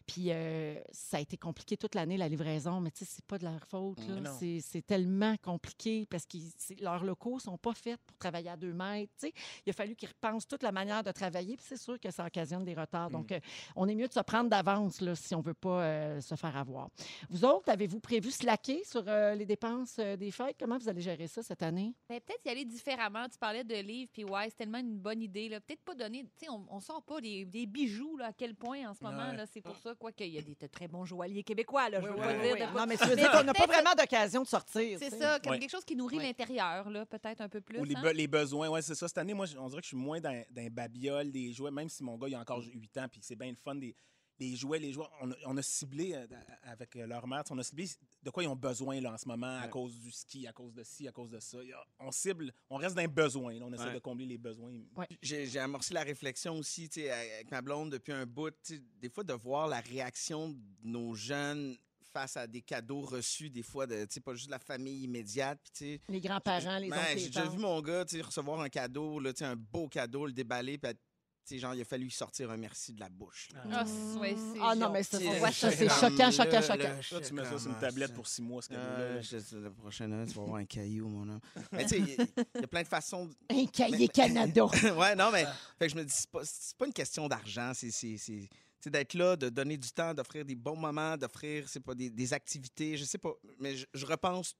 Puis euh, ça a été compliqué toute l'année, la livraison, mais tu sais, c'est pas de leur faute. là. C'est c'est tellement compliqué parce que leurs locaux sont pas faits pour travailler à deux mètres. tu sais. Il a fallu qu'ils repensent toute la manière de travailler, puis c'est sûr que ça occasionne des retards. Donc, euh, on est mieux de se prendre d'avance là, si on veut pas euh, se faire avoir. Vous autres, avez-vous prévu slacker sur euh, les dépenses euh, des fêtes? Comment vous allez gérer ça cette année? Ben, peut-être y aller différemment. Tu parlais de livres, puis ouais, c'est tellement une bonne idée. là. Peut-être pas donner. Tu sais, on, on sort pas des, des bijoux, là, à quel point en ce moment. Ouais. là, C'est pour ça, quoi, qu'il y a des de très bons joailliers québécois, là. Je veux Oui, pas oui, dire oui. de pas- Non, mais tu veux dire qu'on n'a pas peut-être- vraiment d'occasion de sortir. C'est tu sais. ça, comme Ouais. quelque chose qui nourrit Ouais. l'intérieur, là, peut-être un peu plus. Ou les, hein? be- les besoins, ouais, c'est ça. Cette année, moi, on dirait que je suis moins dans, dans les babioles, des jouets, même si mon gars, il a encore 8 ans, puis c'est bien le fun des, des jouets. Les jouets, on a, on a ciblé euh, avec euh, leur mère, on a ciblé de quoi ils ont besoin là, en ce moment à cause du ski, à cause de ci, à cause de ça. On cible, on reste dans les besoins. là, on essaie Ouais. de combler les besoins. J'ai j'ai amorcé la réflexion aussi, tu sais, avec ma blonde depuis un bout, des fois de voir la réaction de nos jeunes face à des cadeaux reçus, des fois, de, pas juste la famille immédiate, puis Les grands-parents, les oncles, J'ai les déjà vu mon gars tu sais, recevoir un cadeau, là, tu sais, un beau cadeau, le déballer, puis sais, genre, il a fallu lui sortir un merci de la bouche. là. Ah, c'est- ouais, c'est Ah non, genre- mais ça, ça, c'est choquant, choquant, le choquant. Là, tu mets ça sur une tablette pour 6 mois, ce Ah, cadeau-là. je te- la prochaine année, tu vas avoir un caillou, mon homme. Mais tu sais, il y, a- il y a plein de façons. de- Un cahier Mais- Canada. ouais, non, mais fait que je me dis, c'est pas, c'est pas une question d'argent, c'est. c'est- c'est- d'être là, de donner du temps, d'offrir des bons moments, d'offrir, c'est pas des, des activités, je sais pas, mais je, je repense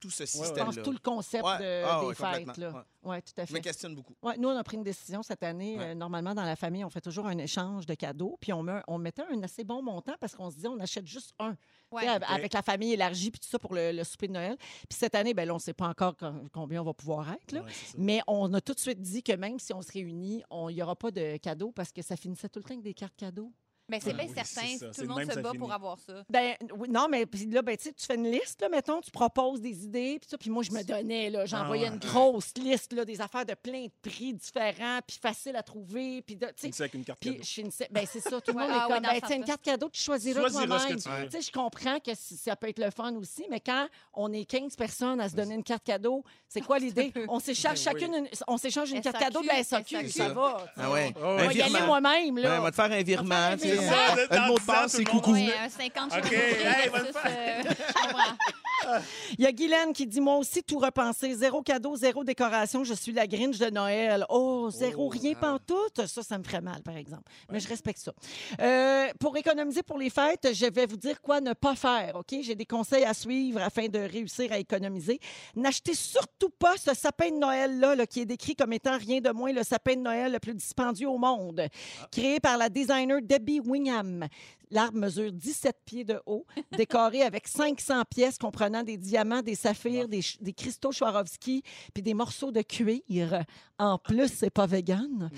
tout ce ouais. Je système-là. pense tout le concept Ouais. de- Ah des ouais, fêtes. Là. Ouais. Ouais, tout à Je me fait. questionne beaucoup. Ouais, nous, on a pris une décision cette année. Ouais. Euh, normalement, dans la famille, on fait toujours un échange de cadeaux. Puis on, met, on mettait un assez bon montant parce qu'on se disait on achète juste un. Av- Avec la famille élargie puis tout ça pour le, le souper de Noël. Puis cette année, ben là, on ne sait pas encore com- combien on va pouvoir être. Là. Mais on a tout de suite dit que même si on se réunit, il n'y aura pas de cadeaux parce que ça finissait tout le temps avec des cartes cadeaux. Mais c'est Ah bien oui, certain. ça. Tout le monde se bat pour avoir ça. Ben oui, non, mais puis là, ben, tu sais, tu fais une liste, là, mettons, tu proposes des idées, puis ça, puis moi, je me donnais, là, j'envoyais Ah ouais. une grosse liste, là, des affaires de plein de prix différents, puis faciles à trouver, puis, tu sais, une carte puis cadeau. ben c'est ça, tout le monde ah est ouais, comme, ben, tu une carte cadeau, tu choisiras toi-même. que tu sais, je comprends que ça peut être le fun aussi, mais quand on est 15 personnes à se donner une carte cadeau, c'est quoi l'idée? On s'échange Ben chacune, une- on s'échange une carte cadeau de la SAQ, ça va. Ah ouais. On va y aller moi-même, là. on va te faire un virement. tu dans Le mot de passe, c'est coucou. Ouais, un 50 OK, hey, je comprends. Il y a Guylaine qui dit Moi aussi, tout repensé. Zéro cadeau, zéro décoration. Je suis la Grinch de Noël. Oh, zéro, Oh, rien ah. pantoute. Ça, ça me ferait mal, par exemple. Mais je respecte ça. Euh, pour économiser pour les fêtes, je vais vous dire quoi ne pas faire. OK? J'ai des conseils à suivre afin de réussir à économiser. N'achetez surtout pas ce sapin de Noël-là, là, qui est décrit comme étant rien de moins le sapin de Noël le plus dispendieux au monde. Créé par la designer Debbie Wingham. L'arbre mesure 17 pieds de haut, décoré avec 500 pièces comprenant des diamants, des saphirs, des, des cristaux Swarovski, puis des morceaux de cuir. En plus, c'est pas vegan.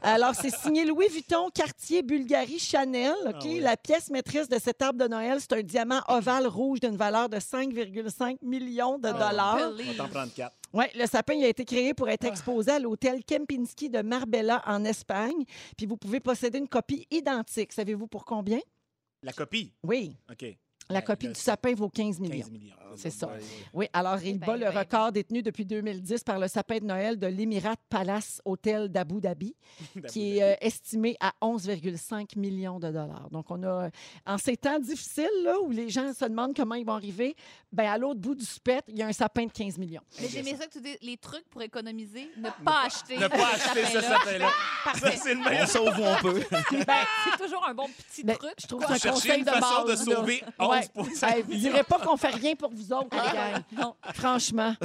Alors, c'est signé Louis Vuitton, Cartier, Bulgarie, Chanel. OK? Ah oui. La pièce maîtresse de cet arbre de Noël, c'est un diamant ovale rouge d'une valeur de 5,5 millions de dollars. On va t'en prendre quatre. Oui, le sapin il a été créé pour être exposé à l'hôtel Kempinski de Marbella en Espagne. Puis vous pouvez posséder une copie identique. Savez-vous pour combien? La copie? Oui, OK. la Ben, copie du sapin vaut 15 millions. 15 millions. C'est ça. Ouais. Oui, alors il Eh bat ben, le ben, record détenu depuis 2010 par le sapin de Noël de l'Emirat Palace Hotel d'Abu Dhabi, qui est euh, estimé à 11,5 millions de dollars. Donc, on a, en ces temps difficiles, là, où les gens se demandent comment ils vont arriver, ben, à l'autre bout du spectre, il y a un sapin de 15 millions. Mais j'aimais ça que tu dis les trucs pour économiser, ne pas acheter. Ne pas acheter ce sapin-là. Ça, c'est le On meilleur. sauve où on peut. Ben, c'est toujours un bon petit Ben, truc. je trouve que c'est un conseil une de façon base. de sauver Ouais. 11 Hey, vous direz pas qu'on fait rien pour vous autres, les gars. Non. Franchement.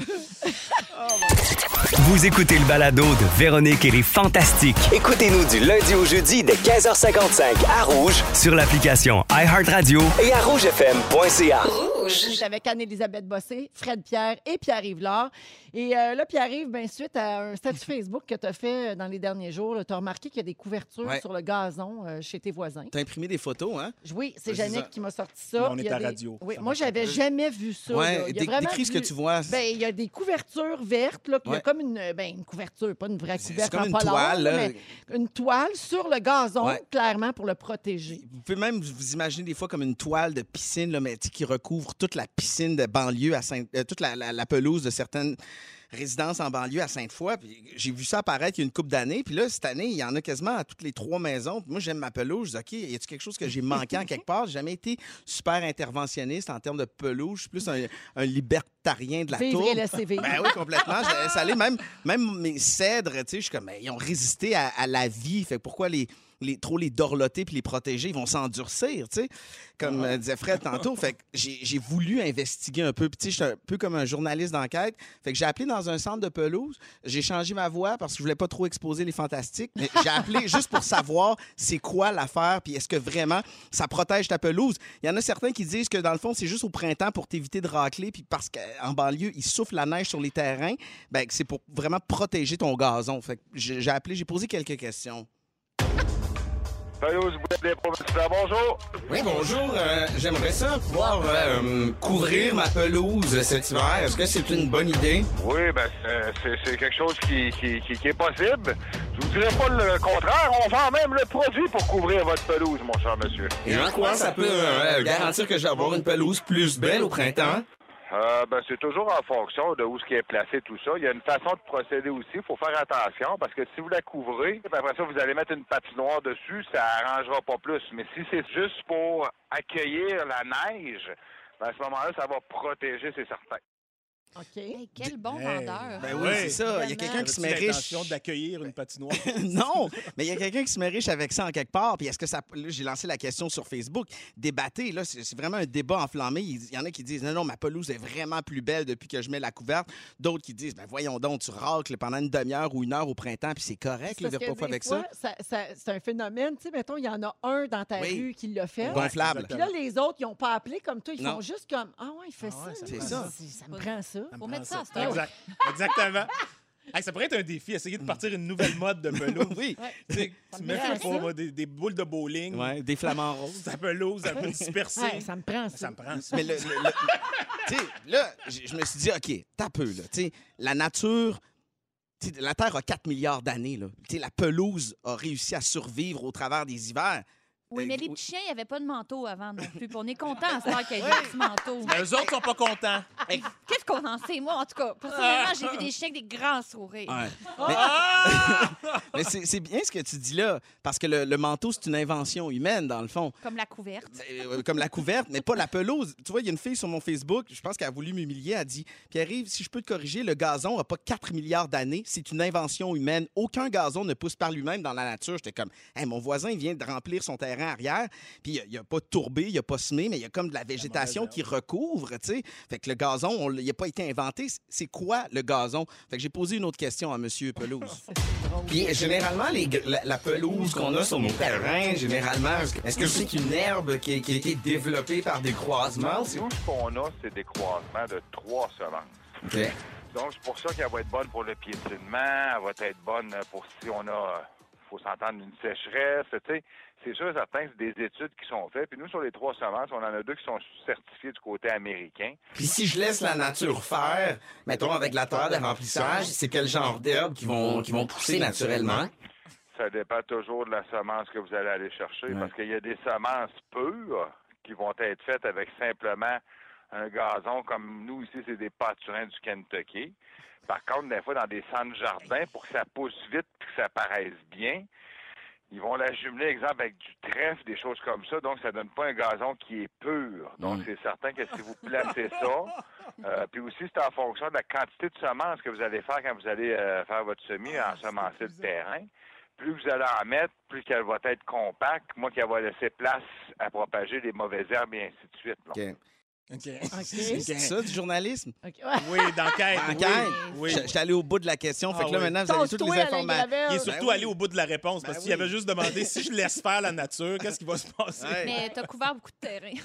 Vous écoutez le balado de Véronique et les Fantastiques Écoutez-nous du lundi au jeudi dès 15h55 à Rouge sur l'application iHeartRadio et à rougefm.ca. On est avec Anne-Élisabeth Bossé, Fred Pierre et Pierre-Yves Laure. Et euh, là, Pierre-Yves, ben, suite à un statut Facebook que tu as fait euh, dans les derniers jours, tu as remarqué qu'il y a des couvertures Ouais. sur le gazon euh, chez tes voisins. T'as imprimé des photos, hein? Oui, c'est c'est ça. qui m'a sorti ça. On est à des- radio. Oui, moi, j'avais jamais vu ça. Ouais, Il y a décris ce que tu vois. Ben, il y a des couvertures vertes, là, puis il y a comme une, ben, une couverture, pas une vraie C'est couverture comme en une toile. là, là. mais une toile sur le gazon, Ouais. clairement, pour le protéger. Vous pouvez même vous imaginer des fois comme une toile de piscine là, mais, tu qui recouvre toute la piscine de banlieue, à Saint- euh, toute la, la- la pelouse de certaines résidence en banlieue à Sainte-Foy. J'ai vu ça apparaître il y a une couple d'années. Puis là, cette année, il y en a quasiment à toutes les trois maisons. Puis moi, j'aime ma pelouse. Je dis, OK, y a-t-il quelque chose que j'ai manqué en quelque part? J'ai jamais été super interventionniste en termes de pelouse. Je suis plus un, un libertarien de la Vivre tour. et laisser vivre. Ben oui, complètement. Laisse aller. Même, même mes cèdres, tu sais, je suis comme, ben, ils ont résisté à, à la vie. Fait que pourquoi les, les, trop les dorloter puis les protéger? Ils vont s'endurcir, tu sais, comme euh, disait Fred tantôt. Fait que j'ai voulu investiguer un peu. Puis, tu sais, je suis un peu comme un journaliste d'enquête. Fait que j'ai appelé dans un centre de pelouse. J'ai changé ma voix parce que je voulais pas trop exposer les fantastiques. Mais j'ai appelé juste pour savoir c'est quoi l'affaire puis est-ce que vraiment ça protège ta pelouse. Il y en a certains qui disent que dans le fond, c'est juste au printemps pour t'éviter de racler puis parce qu'en banlieue, il souffle la neige sur les terrains. Ben, c'est pour vraiment protéger ton gazon. Fait que j'ai appelé, j'ai posé quelques questions. Bonjour. Oui, bonjour. Euh, J'aimerais ça pouvoir euh, couvrir ma pelouse cet hiver. Est-ce que c'est une bonne idée? Oui, ben c'est- quelque chose qui, qui, qui- qui est possible. Je vous dirais pas le contraire. On vend même le produit pour couvrir votre pelouse, mon cher monsieur. Et en quoi ça peut euh, garantir que je vais avoir une pelouse plus belle au printemps? Euh, ben, c'est toujours en fonction de où ce qui est placé, tout ça. Il y a une façon de procéder aussi. Il faut faire attention parce que si vous la couvrez, après ça, vous allez mettre une patinoire dessus, ça arrangera pas plus. Mais si c'est juste pour accueillir la neige, ben, à ce moment-là, ça va protéger, c'est certain. OK. Hey, quel bon Hey, vendeur. Ben oui, c'est ça. Il y a quelqu'un qui se met riche. l'intention d'accueillir une patinoire. non, mais il y a quelqu'un qui se met riche avec ça en quelque part. Puis est-ce que ça. Là, j'ai lancé la question sur Facebook. Débattez, là, c'est c'est vraiment un débat enflammé. Il y en a qui disent non, non, ma pelouse est vraiment plus belle depuis que je mets la couverte. D'autres qui disent ben voyons donc, tu racles pendant une demi-heure ou une heure au printemps, puis c'est correct, le Parce que pas des avec fois, ça. ça- ça- c'est un phénomène. Tu sais, mettons, il y en a un dans ta Oui. rue qui l'a fait. Gonflable. Puis là, les autres, ils n'ont pas appelé comme toi. Ils Non. font juste comme Ah ouais, il fait Ah ouais, ça. ça C'est là. ça. Ça me prend ça. Ça prend mettre ça ça. Exact. Exactement. Hey, ça pourrait être un défi, essayer de partir une nouvelle mode de pelouse. Oui. Tu sais, Ça tu me mets ça. avoir des, des boules de bowling, Ouais, des flamants roses. ta pelouse un peu dispersée. Ouais, ça me prend ça ça. me prend ça. Mais le, le- le- tu sais, là, je me suis dit, OK, t'as peu, là. Tu sais, la nature, la Terre a 4 milliards d'années, la pelouse a réussi à survivre au travers des hivers. Oui, mais les petits chiens, il n'y avait pas de manteau avant non plus. Puis on est content à ce qu'il y ait des petits manteaux. Mais eux autres sont pas contents. Qu'est-ce qu'on en sait? Moi, en tout cas, personnellement, j'ai vu des chiens avec des grands sourires. Ouais. Ah! Mais c'est c'est bien ce que tu dis là, parce que le, le manteau, c'est une invention humaine, dans le fond. Comme la couverte. Euh, comme la couverte, mais pas la pelouse. Tu vois, il y a une fille sur mon Facebook, je pense qu'elle a voulu m'humilier, elle a dit Pierre-Yves, si je peux te corriger, le gazon n'a pas 4 milliards d'années, c'est une invention humaine. Aucun gazon ne pousse par lui-même dans la nature. J'étais comme Hey, mon voisin, il vient de remplir son terrain arrière, puis il n'y a, pas tourbé, il n'y a pas semé, mais il y a comme de la végétation qui recouvre, tu sais. Fait que le gazon, il n'a pas été inventé. C'est quoi le gazon? Fait que j'ai posé une autre question à Monsieur Pelouse. Puis généralement, la, pelouse qu'on a sur nos terrains, généralement, est-ce que c'est une herbe qui, a été développée par des croisements? Nous, ce qu'on a, c'est des croisements de trois semences. Donc, c'est pour ça qu'elle va être bonne pour le piétinement, elle va être bonne pour si on a, faut s'entendre, une sécheresse, tu sais. C'est sûr, certain, c'est des études qui sont faites. Puis nous, sur les trois semences, on en a deux qui sont certifiées du côté américain. Puis si je laisse la nature faire, mettons avec la terre de remplissage, c'est quel genre d'herbes qui vont, qui vont pousser naturellement? Ça dépend toujours de la semence que vous allez aller chercher, Ouais. parce qu'il y a des semences pures qui vont être faites avec simplement un gazon, comme nous ici, c'est des pâturins du Kentucky. Par contre, des fois, dans des centres jardins, pour que ça pousse vite et que ça paraisse bien, ils vont la jumeler, exemple, avec du trèfle, des choses comme ça. Donc, ça donne pas un gazon qui est pur. Donc, Mm. c'est certain que si vous placez ça, euh, puis aussi, c'est en fonction de la quantité de semences que vous allez faire quand vous allez euh, faire votre semis, ensemencer le terrain. Plus vous allez en mettre, plus qu'elle va être compacte, moins qu'elle va laisser place à propager les mauvaises herbes et ainsi de suite. OK. C'est ça du journalisme? Ouais. Oui, d'enquête. Enquête? Oui. Je- J'étais allé au bout de la question. fait Ah que là, oui. maintenant, vous avez toutes les informations. Il est surtout Ben oui. allé au bout de la réponse parce Ben qu'il oui. avait juste demandé si je laisse faire la nature, qu'est-ce qui va se passer? Ouais. Mais t'as couvert beaucoup de terrain.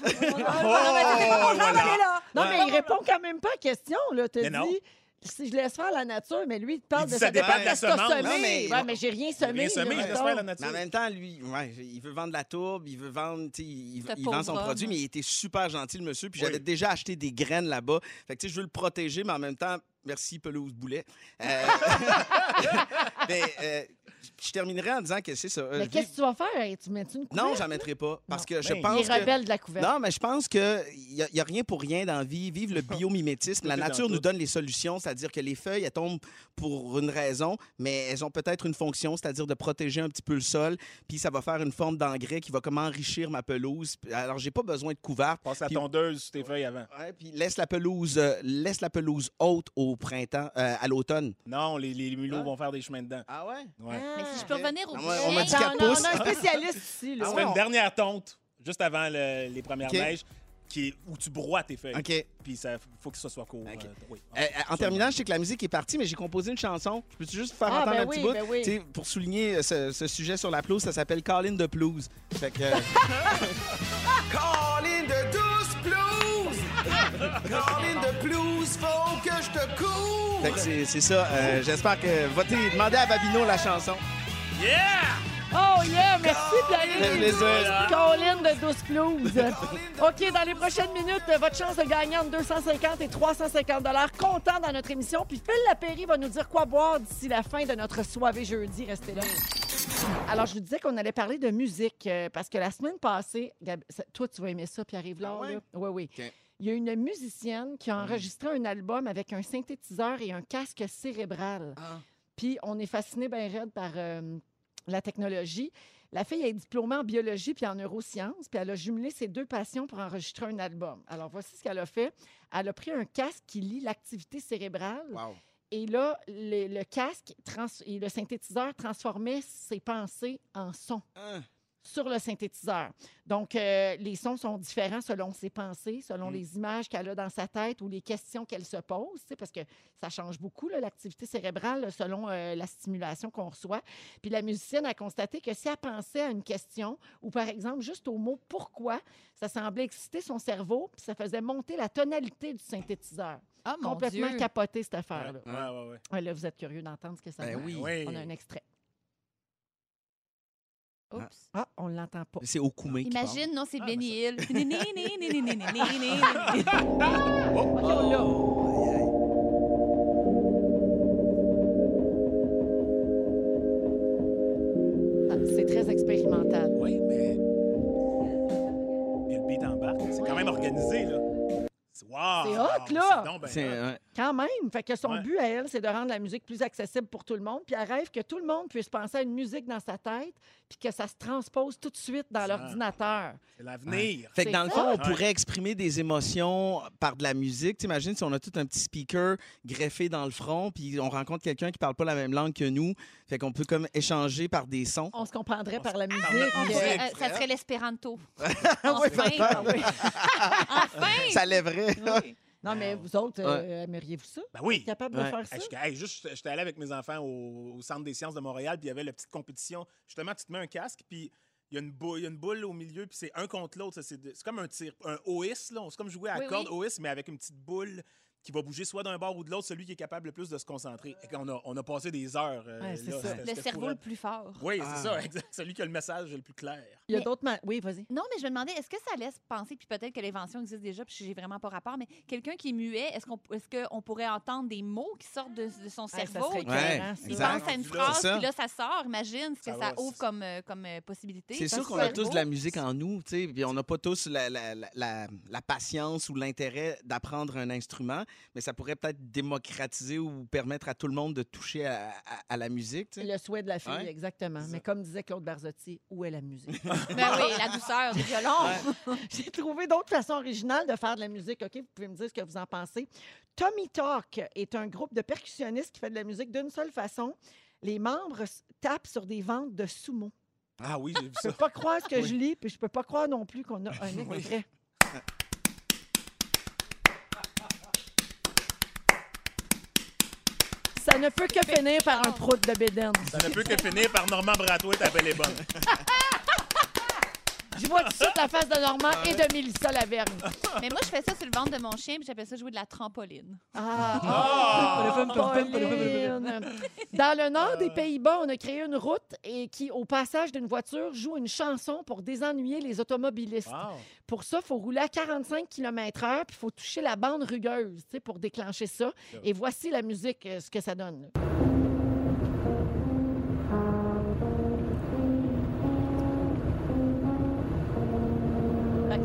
Oh, voilà. Non, mais il répond quand même pas à la question. Là. T'as Mais non. dit si je laisse faire la nature, mais lui, il parle Il de ça ça dépend de la ce semé. Non, mais- Ouais, mais j'ai rien semé. Rien semé, je laisse faire la nature. Mais en même temps, lui, ouais, il veut vendre la tourbe, il veut vendre, il, vend son produit, mais il était super gentil, le monsieur. Puis Oui. j'avais déjà acheté des graines là-bas. Fait que, tu sais, je veux le protéger, mais en même temps, Merci, pelouse boulet. Euh, mais, euh, je terminerai en disant que c'est ça. euh, Mais qu'est-ce que tu vas faire? Tu mets-tu une Non, couverte? j'en mettrai pas. Parce que Ben, je est pense Il est que... rebelle de la couverte. Non, mais je pense qu'il n'y a, y a rien pour rien dans la vie. Vive le biomimétisme. La nature nous donne les solutions, c'est-à-dire que les feuilles, elles tombent pour une raison, mais elles ont peut-être une fonction, c'est-à-dire de protéger un petit peu le sol. Puis ça va faire une forme d'engrais qui va comme enrichir ma pelouse. Alors, j'ai pas besoin de couverte. Passe la tondeuse sur tes feuilles avant. Ouais, puis laisse la pelouse, euh, laisse la pelouse haute au printemps, euh, à l'automne. Non, les, les mulots Hein? vont faire des chemins dedans. Ah ouais? Ouais. Mais si je peux ok. revenir au Non, on m'a dit on, a, on un spécialiste ici. Là. Tu fais une dernière tonte juste avant le- les premières OK. neiges qui est, où tu broies tes feuilles. OK. Puis ça faut que ça soit court. OK. euh, oui. Euh, euh, en terminant, je sais que la musique est partie, mais j'ai composé une chanson. Je peux-tu juste faire Ah, entendre ben un petit oui, bout? ben oui. Tu sais, Pour souligner euh, ce, ce sujet sur la pelouse, ça s'appelle Call-in de pelouse. Fait que... Call-in de pelouse, faut que je te couvre! Fait que c'est ça. euh, J'espère que... Votez, demandez à Babino la chanson. Oh yeah, merci Pierre. Colline de 12 pelouses. OK, dans les prochaines minutes, votre chance de gagner entre 250 et 350 Content dans notre émission. Puis Phil Lapéry va nous dire quoi boire d'ici la fin de notre soirée jeudi. Restez là. Alors, je vous disais qu'on allait parler de musique euh, parce que la semaine passée, Gab- toi, tu vas aimer ça, Pierre-Yves Lard, Ah ouais? là? Oui, oui. OK. Il y a une musicienne qui a enregistré un album avec un synthétiseur et un casque cérébral. Ah. Puis on est fasciné bien raide par euh, la technologie. La fille est diplômée en biologie puis en neurosciences, puis elle a jumelé ses deux passions pour enregistrer un album. Alors voici ce qu'elle a fait. Elle a pris un casque qui lit l'activité cérébrale Wow. et là, le, le casque trans- et le synthétiseur transformait ses pensées en sons Hein? Sur le synthétiseur. Donc, euh, les sons sont différents selon ses pensées, selon Mm. les images qu'elle a dans sa tête ou les questions qu'elle se pose, parce que ça change beaucoup, l'activité cérébrale, là, selon euh, la stimulation qu'on reçoit. Puis la musicienne a constaté que si elle pensait à une question, ou par exemple juste au mot « pourquoi », ça semblait exciter son cerveau, puis ça faisait monter la tonalité du synthétiseur. Oh mon Complètement Dieu. capoté, cette affaire-là. ouais, ouais, ouais. Ouais, là, vous êtes curieux d'entendre ce que ça Ben. Oui. On a un extrait. Oups. Ah, on l'entend pas. C'est Okoumé qui parle. Imagine, non, c'est Ah, Benny Hill. Ah, C'est très expérimental. Oui, mais. Et le beat embarque. C'est quand même organisé, là. C'est wow! C'est hot, là! C'est ouais. Quand même. Fait que son Ouais. but à elle, c'est de rendre la musique plus accessible pour tout le monde. Puis elle rêve que tout le monde puisse penser à une musique dans sa tête, puis que ça se transpose tout de suite dans l'ordinateur. C'est l'avenir. Fait que dans le fond, on Ouais. pourrait exprimer des émotions par de la musique. T'imagines si on a tout un petit speaker greffé dans le front, puis on rencontre quelqu'un qui parle pas la même langue que nous. Fait qu'on peut comme échanger par des sons. On se comprendrait On par se- la musique. par la On Euh, euh, ça serait l'espéranto. Oui, Enfin! peut-être. Enfin! Ça lèverait. Non, mais vous autres, euh, aimeriez-vous ça? Ben oui. Être capable Ouais. de faire ça? Hey, j'étais- hey, juste, j'étais allé avec mes enfants au, au Centre des sciences de Montréal, puis il y avait la petite compétition. Justement, tu te mets un casque, puis il y, a une boule, il y a une boule au milieu, puis c'est un contre l'autre. ça, C'est comme un tir, un OIS, là. C'est comme jouer à Oui, la corde oui. OIS, mais avec une petite boule qui va bouger soit d'un bord ou de l'autre, celui qui est capable le plus de se concentrer. Et on a, on a passé des heures. euh, Ouais, c'est là, ça. Le cerveau le plus fort. Oui, Ah. c'est ça, exact. Celui qui a le message le plus clair. Il y a Mais- d'autres... ma- Oui, vas-y. Non, mais je me demandais, est-ce que ça laisse penser, puis peut-être que l'invention existe déjà, puis j'ai vraiment pas rapport, mais quelqu'un qui est muet, est-ce qu'on est qu'on pourrait entendre des mots qui sortent de, de son Ah, ça cerveau? serait Ouais, ça. Il pense à une phrase, ça. puis là, ça sort. Imagine ce que Ça ça, va, ouvre comme, euh, comme euh, possibilité. C'est Ça, sûr qu'on a tous de la musique en nous, tu sais, puis on n'a pas tous la, la, la, la- la patience ou l'intérêt d'apprendre un instrument, mais ça pourrait peut-être démocratiser ou permettre à tout le monde de toucher à, à- à la musique, tu sais. Le souhait de la fille, exactement. Mais comme disait Claude Barzotti, où est la musique? Ben oui, la douceur du violon. J'ai trouvé d'autres façons originales de faire de la musique. OK, vous pouvez me dire ce que vous en pensez. Tommy Talk est un groupe de percussionnistes qui fait de la musique d'une seule façon. Les membres tapent sur des ventes de sumo. Ah oui, j'ai vu Je ça. peux pas croire ce que Oui. je lis, puis je peux pas croire non plus qu'on a un extrait. Ça ne peut que finir par un prout de bédaine. Ça ne peut que finir par Normand Bratois, ta belle et bonne. Je vois tout de suite la face de Normand et de Mélissa Lavergne. Mais moi, je fais ça sur le ventre de mon chien, puis j'appelle ça jouer de la trampoline. Ah! Pauline. Dans le nord des Pays-Bas, on a créé une route et qui, au passage d'une voiture, joue une chanson pour désennuyer les automobilistes. Wow. Pour ça, il faut rouler à 45 km/h puis il faut toucher la bande rugueuse tu sais, pour déclencher ça. Et voici la musique, euh, ce que ça donne. là.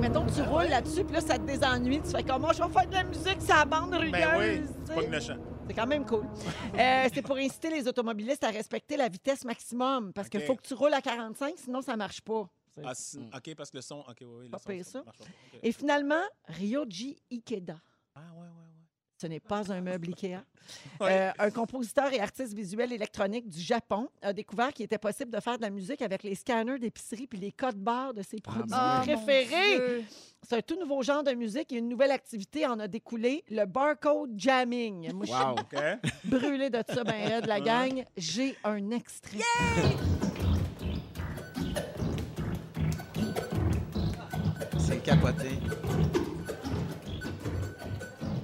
Mettons tu roules là-dessus, puis là, ça te désennuie. Tu fais comment je vais faire de la musique, la bande rugueuse. Ben oui, c'est pas. C'est quand même cool. Euh, c'est pour inciter les automobilistes à respecter la vitesse maximum parce qu'il OK. faut que tu roules à 45, sinon ça marche pas. Ah, c'est- OK, parce que le son... OK, oui, oui. le Pas son, ça. marche pas. Et finalement, Ryoji Ikeda. Ah, ouais, ouais, ouais. Ce n'est pas un meuble Ikea. Ouais. Euh, un compositeur et artiste visuel électronique du Japon a découvert qu'il était possible de faire de la musique avec les scanners d'épicerie puis les codes barres de ses produits Ah, préférés. C'est un tout nouveau genre de musique et une nouvelle activité en a découlé, le barcode jamming. Moi, Wow. OK. brûlée de ça, ben raide, la gang. J'ai un extrait. C'est capoté.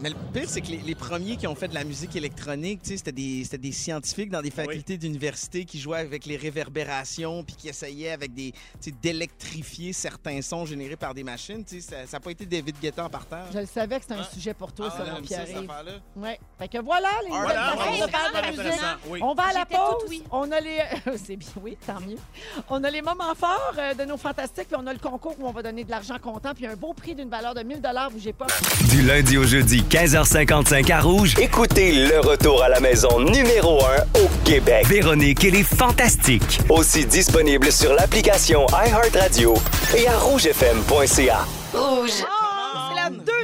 Mais le pire, c'est que les, les premiers qui ont fait de la musique électronique, tu sais, c'était des, c'était des scientifiques dans des facultés d'université qui jouaient avec les réverbérations puis qui essayaient avec des, d'électrifier certains sons générés par des machines. Tu sais, ça n'a pas été David Guetta en partant. Je le savais que c'était un Ah. sujet pour toi, Ah, mon ça, cette Pierre-Yves. affaire-là. Ouais. Fait que voilà les Voilà, nouvelles Voilà, façons hey, de c'est faire de la vraiment musique. intéressant. Oui. On va à la pause. oui. On a les. c'est bien, oui, tant mieux. On a les moments forts euh, de nos fantastiques, puis on a le concours où on va donner de l'argent comptant, puis un beau prix d'une valeur de 1000 Bougez pas. Du lundi au jeudi, 15h55 à Rouge. Écoutez le retour à la maison numéro 1 au Québec. Véronique et les Fantastiques. Aussi disponible sur l'application iHeartRadio et à rougefm.ca. Oh, la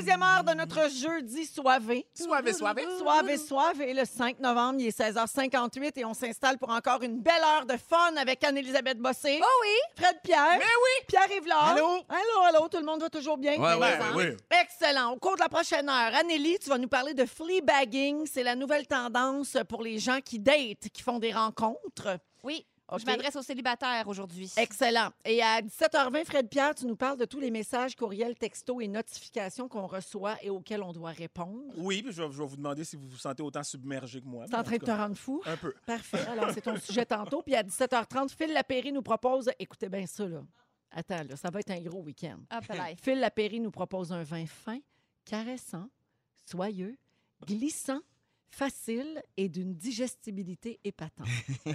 deuxième heure de notre jeudi soivé. Soivé, soivé. Soivé, soivé. Le 5 novembre, il est 16h58 et on s'installe pour encore une belle heure de fun avec Anne-Élisabeth Bossé. Oh oui! Fred Pierre. Mais oui! Pierre Yvelard. Allô? Allô, allô, tout le monde va toujours bien? Ouais, ouais, ouais, ouais. Excellent. Au cours de la prochaine heure, Anneli, tu vas nous parler de fleabagging. C'est la nouvelle tendance pour les gens qui datent, qui font des rencontres. Oui, Je m'adresse aux célibataires aujourd'hui. Excellent. Et à 17h20, Fred Pierre, tu nous parles de tous les messages, courriels, textos et notifications qu'on reçoit et auxquels on doit répondre. Oui, puis je vais, je vais vous demander si vous vous sentez autant submergé que moi. C'est en train de te rendre fou? Un peu. Parfait. Alors, c'est ton sujet tantôt. Puis à 17h30, Phil Lapéry nous propose. Écoutez bien ça, là. Attends, là, ça va être un gros week-end. Hop là. Phil Lapéry nous propose un vin fin, caressant, soyeux, glissant, facile et d'une digestibilité épatante.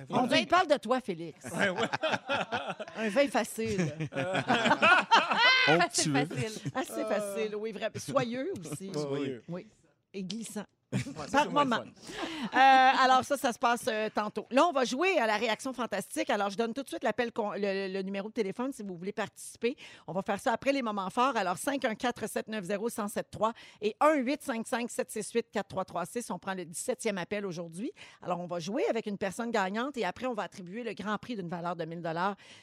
On dirait qu'il parle de toi, Félix. Ouais, ouais. Un vin facile. C'est facile. Assez facile, oui, vrai. Soyeux aussi. Soyeux. Oui. Et glissant. Ouais, ça, moment. Euh, alors, ça, ça se passe euh, tantôt. Là, on va jouer à la réaction fantastique. Alors, je donne tout de suite l'appel, le, le numéro de téléphone si vous voulez participer. On va faire ça après les moments forts. Alors, 514-790-1073 et 1-855-768-4336. On prend le 17e appel aujourd'hui. Alors, on va jouer avec une personne gagnante et après, on va attribuer le grand prix d'une valeur de 1000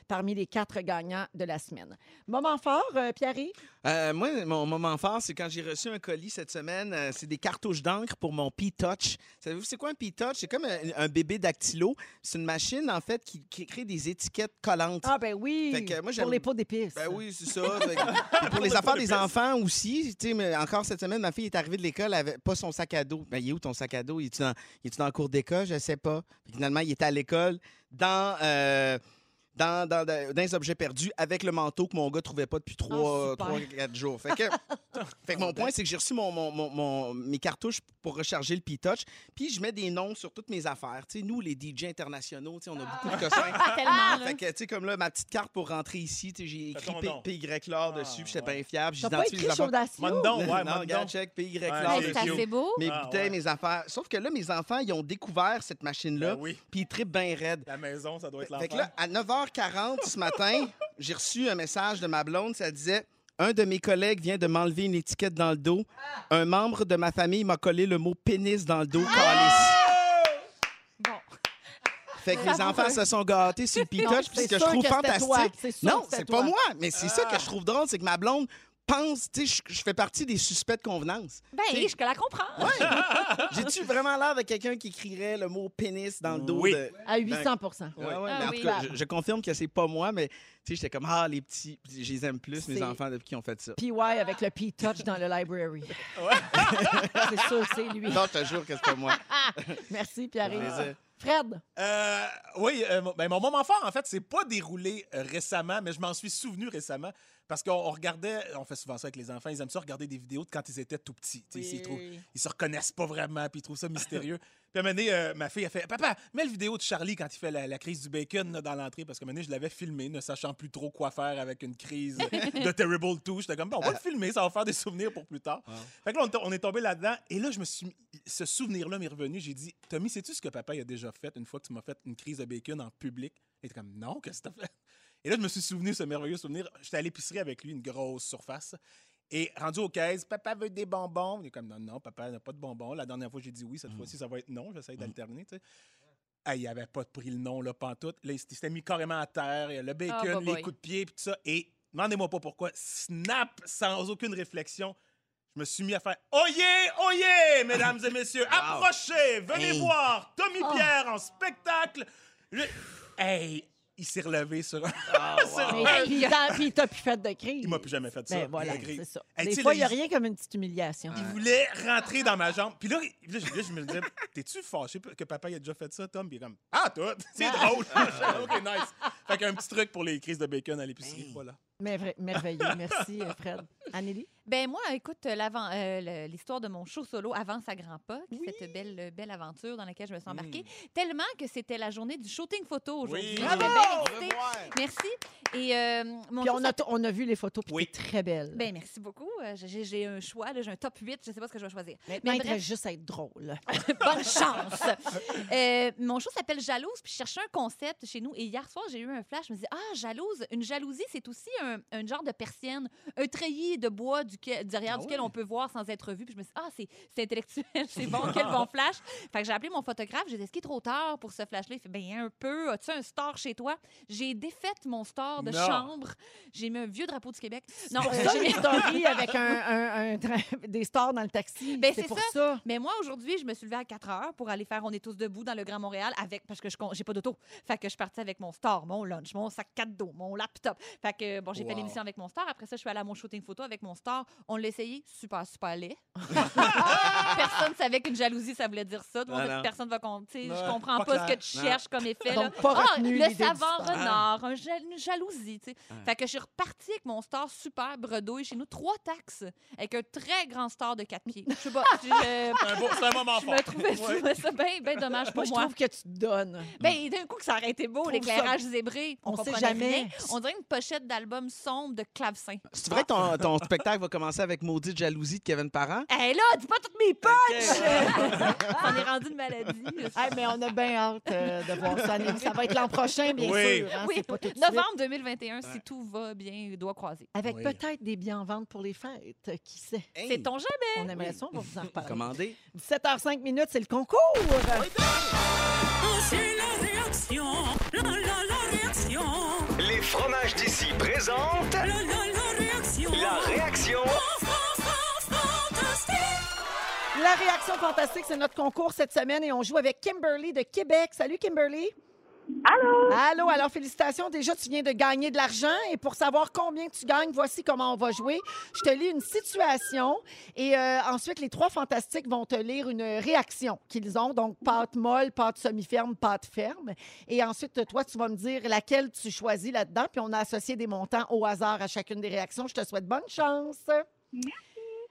parmi les quatre gagnants de la semaine. Moment fort, euh, Pierre-Yves? Euh, moi, mon moment fort, c'est quand j'ai reçu un colis cette semaine. euh, c'est des cartouches d'encre pour mon P-Touch. Savez-vous, c'est quoi un P-Touch? C'est comme un, un bébé dactylo. C'est une machine, en fait, qui, qui crée des étiquettes collantes. Ah, ben oui. Fait que moi, j'aime- pour les pots d'épices. Ben oui, c'est ça. Que- pour les affaires des enfants aussi, mais encore cette semaine, ma fille est arrivée de l'école, elle avait pas son sac à dos. Ben, il est où ton sac à dos? Il est dans, est dans le cours d'école? Je sais pas. Finalement, il était à l'école dans, euh, dans, dans, les objets perdus avec le manteau que mon gars trouvait pas depuis Oh, trois, super. trois, quatre jours. Fait que, fait que mon point, c'est que j'ai reçu mon, mon- mon- mon- mes cartouches pour recharger le P-Touch. Puis je mets des noms sur toutes mes affaires. Tu sais, nous, les DJ internationaux, tu sais, on a beaucoup de cossins. Tellement, là. Fait que, tu sais, comme là, ma petite carte pour rentrer ici, tu sais, j'ai écrit. PY Lord Ah, dessus, puis j'étais bien fiable. T'as pas écrit. Chaudaccio? Mondon, ouais, non, regarde, check, PY Ouais, Lord c'est assez beau. Mes Ah, bouteilles, ouais. mes affaires. Sauf que là, mes enfants, ils ont découvert cette machine-là, Ben oui. puis ils trippent bien raide. La maison, ça doit être Fait que l'enfer. là, à 9h40 ce matin, j'ai reçu un message de ma blonde, ça disait un de mes collègues vient de m'enlever une étiquette dans le dos. Un membre de ma famille m'a collé le mot pénis dans le dos. Calice. Bon. Fait que les enfants se sont gâtés sur le Non, pitouch. Puis c'est ce que je trouve que c'était toi. fantastique. Non, c'est toi. pas moi, mais c'est ça que je trouve drôle, c'est que ma blonde pense, tu sais, je- je fais partie des suspects de convenance. Ben, T'sais- je la comprends. J'ai-tu vraiment l'air de quelqu'un qui écrirait le mot pénis dans le dos Oui. de. À 800 Ouais, ouais, Ah mais en oui. tout cas, je, je confirme que c'est pas moi, mais tu sais, j'étais comme, ah, les petits, je les aime plus, mes C'est- enfants, depuis qu'ils ont fait ça. PY avec le P-Touch dans le library. c'est sûr, c'est lui. Non, je te jure que c'est pas moi. Merci, Pierre. Plaisir. Fred, Euh, oui, euh, mon- ben, mon moment fort, en fait, c'est pas déroulé euh, récemment, mais je m'en suis souvenu récemment parce qu'on on regardait, on fait souvent ça avec les enfants, ils aiment ça regarder des vidéos de quand ils étaient tout petits. Ils, trouvent- ils se reconnaissent pas vraiment, puis ils trouvent ça mystérieux. puis à un moment donné, euh, ma fille a fait Papa, mets le vidéo de Charlie quand il fait la, la crise du bacon là, dans l'entrée, parce que un moment donné, je l'avais filmé, ne sachant plus trop quoi faire avec une crise de Terrible 2. J'étais comme, Bon, on va le filmer, ça va faire des souvenirs pour plus tard. Fait que là, on, est- on est tombé là-dedans. Et là, je me suis ce souvenir-là m'est revenu. J'ai dit, Tommy, sais-tu ce que papa il a déjà fait une fois que tu m'as fait une crise de bacon en public? Il était comme, non, qu'est-ce que t'as fait? Et là, je me suis souvenu, ce merveilleux souvenir. J'étais à l'épicerie avec lui, une grosse surface. Et rendu aux caisses, papa veut des bonbons. Il est comme, non, non, papa n'a pas de bonbons. La dernière fois, j'ai dit oui, cette fois-ci, ça va être non. J'essaie d'alterner, tu sais. Ah, il avait pas pris le nom, là, pantoute. Là, il s'était- il s'était mis carrément à terre. Le bacon, Ah, bah, les boy. coups de pied, puis tout ça. Et demandez-moi pas pourquoi. Snap, sans aucune réflexion. Je me suis mis à faire Oyez, oyez, mesdames et messieurs, approchez, venez Hey. voir Tommy Pierre en spectacle. Je- Hey, il s'est relevé sur un. sur mais- un- puis t'as- puis t'as plus fait de crise. Il m'a plus jamais fait ça. Ben voilà, c'est ça. Hey, Des sais, fois, il n'y a il- rien comme une petite humiliation. Il voulait rentrer dans ma jambe. Puis là, là, je, là, je me disais, t'es-tu fâché que papa il a déjà fait ça, Tom? Puis il est comme, ah, toi, c'est drôle. OK, nice. Fait qu'un petit truc pour les crises de bacon à l'épicerie. Voilà. Mais vrai- merveilleux. Merci, euh, Fred. Anneli? Ben moi, écoute, euh, le- l'histoire de mon show solo Avance à grands pas, cette belle, belle aventure dans laquelle je me suis embarquée, tellement que c'était la journée du shooting photo aujourd'hui. Oui. Merci. Et euh, mon Puis on a, on a vu les photos, puis Oui. t'es très belle. Ben, merci beaucoup. Euh, J'ai j'ai un choix, j'ai un top 8, je sais pas ce que je vais choisir. Maintenant, mais il bref. reste juste à être drôle. Bonne chance. Euh, mon show s'appelle Jalouse, puis je cherchais un concept chez nous. Et hier soir, j'ai eu un flash. Je me disais, ah, jalouse. Une jalousie, c'est aussi un, un genre de persienne, un treillis de bois duquel- derrière Ah duquel on peut voir sans être vu. Puis je me suis dit, ah, c'est intellectuel, c'est bon, quel bon flash. Fait que j'ai appelé mon photographe. J'ai dit, est-ce qu'il est trop tard pour ce flash-là? Il fait, ben, un peu. As-tu un store chez toi? J'ai défait mon store de Non. chambre. J'ai mis un vieux drapeau du Québec. Non, j'ai mis- story avec un, un- un des stars dans le taxi. Ben, c'est pour ça. ça. Mais moi, aujourd'hui, je me suis levée à 4 heures pour aller faire On est tous debout dans le Grand Montréal avec, parce que je n'ai pas d'auto. Fait que je suis partie avec mon star, mon lunch, mon sac cadeau, mon laptop. Fait que, bon, j'ai fait l'émission avec mon star. Après ça, je suis allée à mon shooting photo avec mon star. On l'a essayé, super, super laid. personne savait qu'une jalousie, ça voulait dire ça. Ah fait, non. personne va sais, Je comprends pas pas, ce clair. que tu Non. cherches comme effet. Donc, là. pas Ah, retenu le l'idée du savant renard, un ja- une jalousie. tu sais. Fait que je suis repartie avec mon star super bredouille chez nous, trois taxes, avec un très grand star de quatre pieds. Je sais pas, je- C'est un, beau- c'est un moment je fort. me trouvais je trouvais ça bien, bien dommage Moi, pour je moi. trouve que tu te donnes. Ben, d'un coup, que ça aurait été beau, trouve l'éclairage zébré. On sait comprenait jamais. rien. On dirait une pochette d'album sombre de clavecin. C'est vrai que ton, ton spectacle va commencer avec Maudite jalousie de Kevin Parent? Hé là, dis pas toutes mes punches! On est rendu une maladie. Hey, mais on a bien hâte euh, de voir ça. Ça va être l'an prochain, bien Oui. sûr. hein, Oui, pas tout novembre 2021, si tout va bien, doigt croisé. Avec Oui. peut-être des biens en vente pour les fêtes. euh, Qui sait? C'est ton jamais. On aimerait ça, on va vous en reparler. Commandé. 17h05 minutes, c'est le concours. C'est la réaction. La, la, la réaction. Les fromages d'ici présentent La, la, réaction. La réaction fantastique, c'est notre concours cette semaine et on joue avec Kimberly de Québec. Salut Kimberly. Allô? Allô, alors félicitations. Déjà, tu viens de gagner de l'argent et pour savoir combien tu gagnes, voici comment on va jouer. Je te lis une situation et euh, ensuite, les trois fantastiques vont te lire une réaction qu'ils ont. Donc, pâte molle, pâte semi-ferme, pâte ferme. Et ensuite, toi, tu vas me dire laquelle tu choisis là-dedans. Puis on a associé des montants au hasard à chacune des réactions. Je te souhaite bonne chance.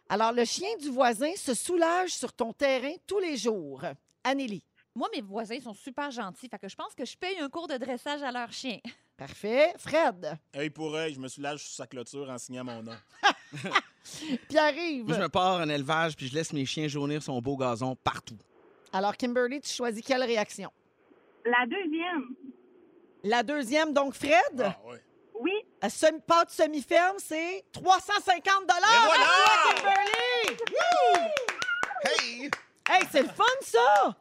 Alors, le chien du voisin se soulage sur ton terrain tous les jours. Anneli. Moi, mes voisins sont super gentils. Fait que je pense que je paye un cours de dressage à leur chien. Parfait. Fred? Œil pour œil, je me soulage sur sa clôture en signant mon nom. Pierre-Yves? Moi, je me pars en élevage puis je laisse mes chiens jaunir son beau gazon partout. Alors, Kimberly, tu choisis quelle réaction? La deuxième, La deuxième, donc Fred? Ah, ouais. oui, À semi- pâte semi-ferme, c'est 350 dollars. voilà! Kimberly! Woo! Hey! Hey, c'est le fun, ça!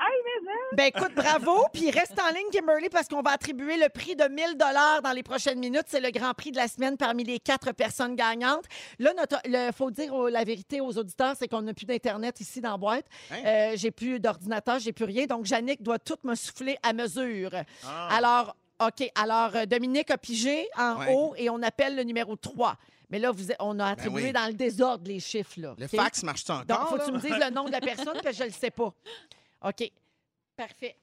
Hey, mais Ben écoute, bravo. Puis reste en ligne, Kimberly, parce qu'on va attribuer le prix de 1000 dollars dans les prochaines minutes. C'est le grand prix de la semaine parmi les quatre personnes gagnantes. Là, il faut dire la vérité aux auditeurs, c'est qu'on n'a plus d'Internet ici dans la boîte. Hein? Euh, j'ai plus d'ordinateur, j'ai plus rien. Donc, Jannick doit tout me souffler à mesure. Ah. Alors, OK. Alors, euh, Dominique a pigé en Ouais. haut et on appelle le numéro 3. Mais là, vous, on a attribué oui. dans le désordre les chiffres. Là, Le fax marche-tu encore? Donc, faut que tu me dises le nom de la personne, parce que je ne le sais pas. OK. Parfait.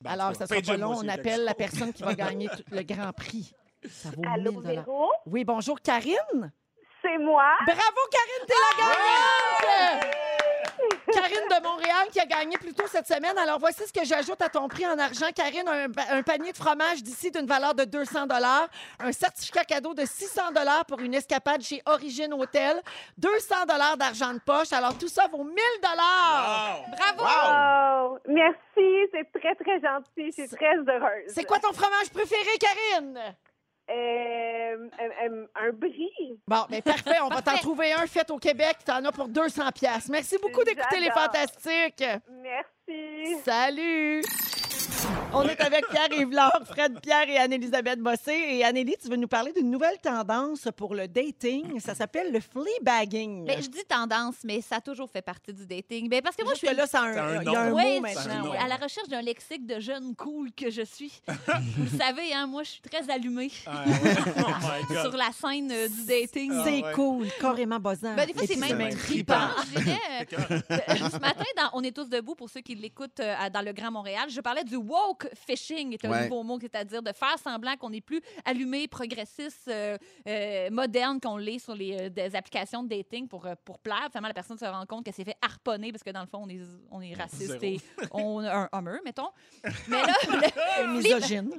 Ben, Alors, ça vois, sera pas paye-le, moi long. On appelle la personne qui va gagner tout- le grand prix. Ça vaut Allô, 1000 dollars. Véro? Oui, bonjour, Karine. C'est moi. Bravo, Karine, t'es la gagnante! Karine de Montréal qui a gagné plus tôt cette semaine. Alors, voici ce que j'ajoute à ton prix en argent. Karine, un, un panier de fromage d'ici d'une valeur de 200 un certificat cadeau de 600 pour une escapade chez Origine Hotel, 200 d'argent de poche. Alors, tout ça vaut 1000 Wow! Bravo! Oh, merci, c'est très, très gentil. Je suis très heureuse. C'est quoi ton fromage préféré, Karine? Euh, euh, euh, un brie. Bon, mais parfait. On va t'en trouver un fait au Québec. T'en as pour 200 pièces. Merci beaucoup d'écouter les. Fantastiques. Merci. Salut! On est avec Pierre Yvelard, Fred Pierre et Anne-Élisabeth Bossé. Et Annélie, tu veux nous parler d'une nouvelle tendance pour le dating. Ça s'appelle le fleabagging. Ben, je dis tendance, mais ça a toujours fait partie du dating. Ben, parce que moi, je Juste suis que là, a un, un il y a un mot maintenant. ouais. à la recherche d'un lexique de jeune cool que je suis. Vous le savez, hein, moi, je suis très allumée Ah, ouais. Oh my God. sur la scène euh, du dating. Ah, C'est ouais. cool, carrément buzzant. Ben, des fois, c'est même même je dirais. Euh, Ce matin, dans On est tous debout, pour ceux qui l'écoutent euh, dans le Grand Montréal, je parlais du woke fishing, qui est un Ouais. nouveau mot, c'est-à-dire de faire semblant qu'on n'est plus allumé, progressiste, euh, euh, moderne qu'on l'est sur les euh, des applications de dating pour, pour plaire. Finalement, la personne se rend compte qu'elle s'est fait harponner parce que dans le fond, on est, on est raciste Zéro. et on a un homme, mettons. Mais là, le- misogyne.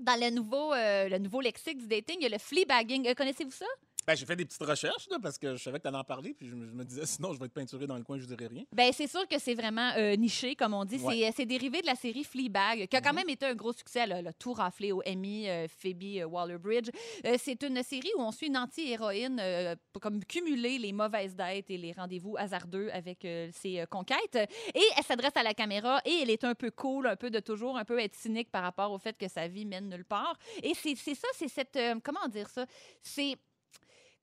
dans le nouveau, euh, le nouveau lexique du dating, il y a le fleabagging. Euh, Connaissez-vous ça? Ben, j'ai fait des petites recherches là, parce que je savais que tu allais en parler, puis je me, je me disais sinon je vais être peinturé dans le coin, je dirais rien. Ben, c'est sûr que c'est vraiment euh, niché, comme on dit. Ouais. C'est- C'est dérivé de la série Fleabag, qui a quand Mhm. même été un gros succès. Elle a tout raflé au Emmy, euh, Phoebe euh, Waller-Bridge. Euh, c'est une série où on suit une anti-héroïne euh, pour comme cumuler les mauvaises dates et les rendez-vous hasardeux avec euh, ses euh, conquêtes. Et elle s'adresse à la caméra et elle est un peu cool, un peu de toujours, un peu être cynique par rapport au fait que sa vie mène nulle part. Et c'est c'est ça, c'est cette... euh, comment dire ça? C'est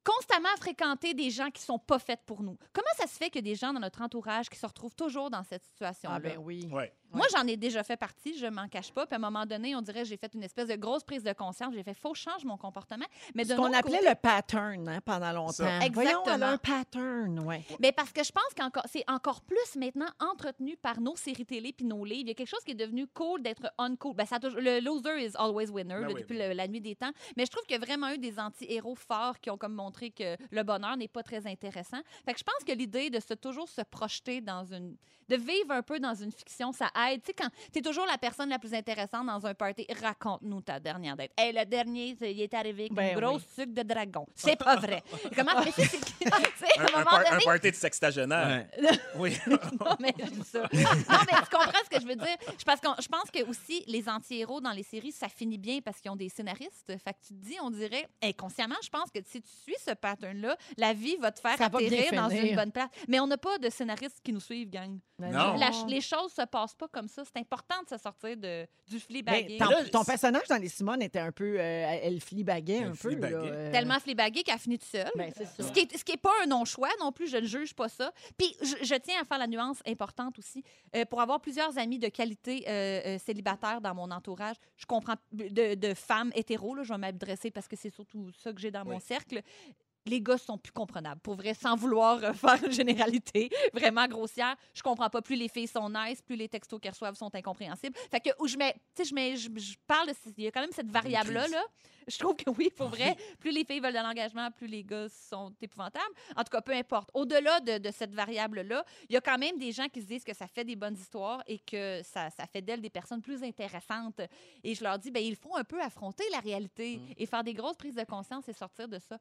constamment fréquenter des gens qui sont pas faits pour nous. Comment ça se fait que des gens dans notre entourage qui se retrouvent toujours dans cette situation-là? Ah ben oui. Ouais. Moi, j'en ai déjà fait partie, je m'en cache pas. Puis à un moment donné, on dirait que j'ai fait une espèce de grosse prise de conscience. J'ai fait, faut change mon comportement. Mais de Ce qu'on appelait côté- le pattern hein, pendant longtemps. Ça. Voyons, Exactement. un pattern, ouais. Mais parce que je pense que c'est encore plus maintenant entretenu par nos séries télé puis nos livres. Il y a quelque chose qui est devenu cool d'être uncool. Ben, ça a toujours- le loser is always winner Ben là, oui, depuis ben le- la nuit des temps. Mais je trouve qu'il y a vraiment eu des anti-héros forts qui ont comme montré que le bonheur n'est pas très intéressant. Fait que je pense que l'idée de se toujours se projeter dans une de vivre un peu dans une fiction, ça aide. Tu sais, quand tu es toujours la personne la plus intéressante dans un party, raconte-nous ta dernière date. Hey, le dernier, c'est- il est arrivé avec Ben une grosse oui. sucre de dragon. C'est pas vrai. Comment mais c'est- c'est- à Un, un par- un party de sextagénaire. Oui. non, mais je dis ça. Non, mais tu comprends ce que je veux dire? Je, parce que je pense que aussi, les anti-héros dans les séries, ça finit bien parce qu'ils ont des scénaristes. Fait que tu te dis, on dirait, inconsciemment, je pense que si tu suis ce pattern-là, la vie va te faire atterrir dans une bonne place. Mais on n'a pas de scénaristes qui nous suivent, gang. Ben Non. La- les choses se passent pas comme ça. C'est important de se sortir de, du Mais fleabagging. ton, ton personnage dans les Simone était un peu. euh, elle fleabaguait Elle un peu. là, euh. Tellement fleabagué qu'elle finit toute seule. Ben, ça. Ce qui, est, ce qui est pas un non-choix non plus, je ne juge pas ça. Puis je, je tiens à faire la nuance importante aussi. Euh, pour avoir plusieurs amis de qualité euh, euh, célibataires dans mon entourage, je comprends de, de femmes hétéros, là, je vais m'adresser parce que c'est surtout ça que j'ai dans mon cercle. Les gars sont plus comprenables. Pour vrai, sans vouloir euh, faire une généralité vraiment grossière, je comprends pas. Plus les filles sont nice, plus les textos qu'elles reçoivent sont incompréhensibles. Fait que où je mets, tu sais, je mets, je, je parle de, il y a quand même cette variable-là, là. Je trouve que oui, pour vrai, plus les filles veulent de l'engagement, plus les gars sont épouvantables. En tout cas, peu importe. Au-delà de, de cette variable-là, il y a quand même des gens qui se disent que ça fait des bonnes histoires et que ça, ça fait d'elles des personnes plus intéressantes. Et je leur dis, ben il faut un peu affronter la réalité et faire des grosses prises de conscience et sortir de ça.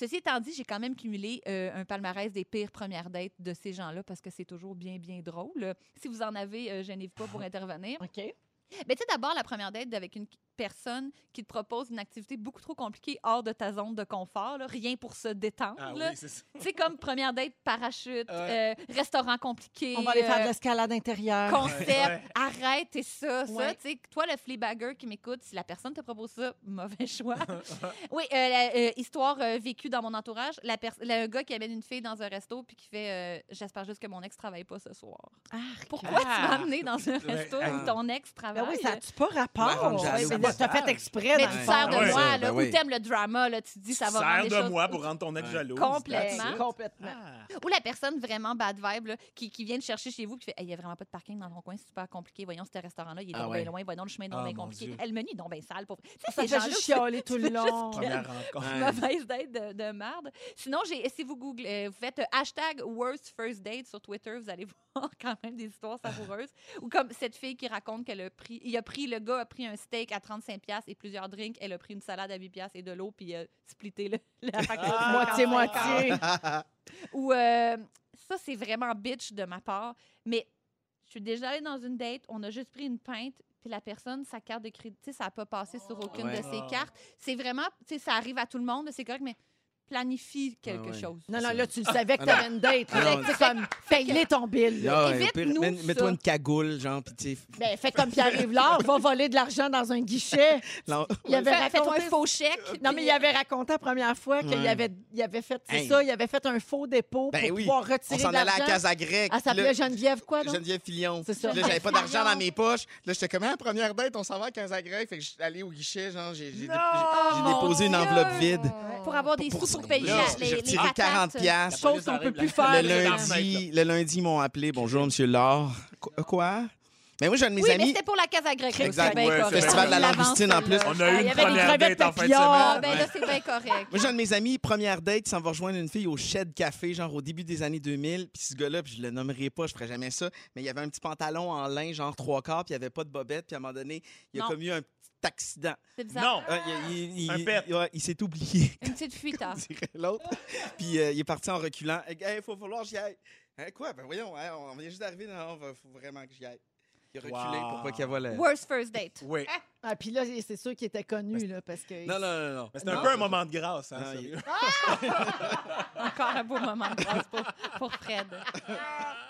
Ceci étant dit, j'ai quand même cumulé euh, un palmarès des pires premières dates de ces gens-là parce que c'est toujours bien, bien drôle. Si vous en avez, euh, gênez-vous pas pour intervenir. OK. Mais tu sais, d'abord, la première date avec une personne qui te propose une activité beaucoup trop compliquée hors de ta zone de confort, là, rien pour se détendre. Ah oui, c'est ça. Tu sais, comme première date, parachute, euh, restaurant compliqué. On va aller faire de euh, l'escalade intérieure. concept, Ouais. arrête, c'est ça. Ouais. Toi, le Fleabagger qui m'écoute, si la personne te propose ça, mauvais choix. oui, euh, la- euh, histoire euh, vécue dans mon entourage, la le gars qui amène une fille dans un resto puis qui fait euh, J'espère juste que mon ex travaille pas ce soir. Pourquoi tu m'as amené dans un resto Ah. où ton ex travaille? Ben oui, ça n'a-tu pas rapport? Ouais, mais là, t'as fait exprès mais dans tu le sers fond. de Ouais, moi, là, ben oui. ou t'aimes le drama, là, tu te dis ça va rendre Sers les de choses moi pour rendre ton ex Ouais. jalouse. Complètement. Complètement. Ah. Ou la personne vraiment bad vibe là, qui, qui vient te chercher chez vous qui fait il n'y a vraiment pas de parking dans ton coin, c'est super compliqué. Voyons, ce restaurant-là, il est Ah donc ouais. bien loin. Voyons, le chemin est donc Ah, bien mon compliqué. Dieu. Eh, Le menu est donc bien sale. Pour... Tu sais, Ça fait gens-là, juste c'est- chialer tout le long. Première rencontre. Mauvaise date de, de merde. Sinon, j'ai, si vous googlez, euh, vous faites euh, hashtag worst first date sur Twitter, vous allez voir quand même des histoires savoureuses. Ou comme cette fille qui raconte qu'elle a pris, il a pris, le gars a pris un steak à 35$ piastres et plusieurs drinks. Elle a pris une salade à 8$ piastres et de l'eau, puis euh, splitté le, la facture. Ah! Moitié-moitié. Ou euh, ça, c'est vraiment bitch de ma part. Mais je suis déjà allée dans une date, on a juste pris une pinte, puis la personne, sa carte de crédit, ça n'a pas passé sur aucune Ouais. de ses Ah. cartes. C'est vraiment, tu sais, ça arrive à tout le monde, c'est correct, mais planifie quelque Ah ouais. chose. Non, non, là, tu le savais que Ah, t'avais une date. Là. non. C'est comme, paye-les ton bill. là. Ah, ouais, Évite au pire, nous mets- Mets-toi une cagoule, genre, puis tu sais. Ben, fais comme Pierre-Yves va voler de l'argent dans un guichet. non. Il avait Fais- Fais-toi un raconté... faux chèque. Non, mais il avait raconté la première fois qu'il Ouais. avait, il avait fait, c'est Hey. ça, il avait fait un faux dépôt Ben pour oui. pouvoir On retirer s'en de allait à l'argent. Casa Grecque. Elle s'appelait Là, Geneviève quoi, donc? Geneviève Fillon. C'est ça. Là, j'avais pas d'argent dans mes poches. Là, j'étais comme, ah, première date, on s'en va à Casa Grecque. Fait que je suis allé au guichet, genre, j'ai j'ai dé- j'ai- j'ai mon déposé une enveloppe vide. Pour avoir des Pour sous pour ça. payer Là, la- J'ai les, les retiré 40 patates. piastres. Chose qu'on peut plus faire. Le lundi, le lundi, ils m'ont appelé. Bonjour, Monsieur Laure. Qu- Quoi? Mais moi, j'ai un de mes Oui, mais amis. c'était pour la Casa Grecque. là, Exact. c'est bien Ouais, correct. Festival de la langoustine, en plus. On a Il eu y une avait des première crevettes date en fin de papillons. Ah, semaine. ben là, c'est bien correct. Moi, j'ai un de mes amis, première date, il s'en va rejoindre une fille au Shed Café, genre au début des années 2000. Puis ce gars-là, puis je le nommerai pas, je ferai jamais ça, mais il y avait un petit pantalon en lin, genre trois quarts, puis il n'y avait pas de bobette. Puis à un moment donné, il a Non. commis un accident. C'est bizarre. Non! Ah, il il- ouais, s'est oublié. Une petite fuite. hein. l'autre. Puis euh, il est parti en reculant. Il faut falloir que j'y aille. Hein, quoi? Ben voyons, hein, on vient juste d'arriver. Non, il faut vraiment que j'y aille. Il a reculé Wow. pour pas qu'il voit le... Worst first date. Oui. Ah, puis là, c'est sûr qu'il était connu, là, parce que... Non, non, non, non. Mais c'est un peu un moment de grâce, hein, Ah, il-. Encore un beau moment de grâce pour, pour Fred.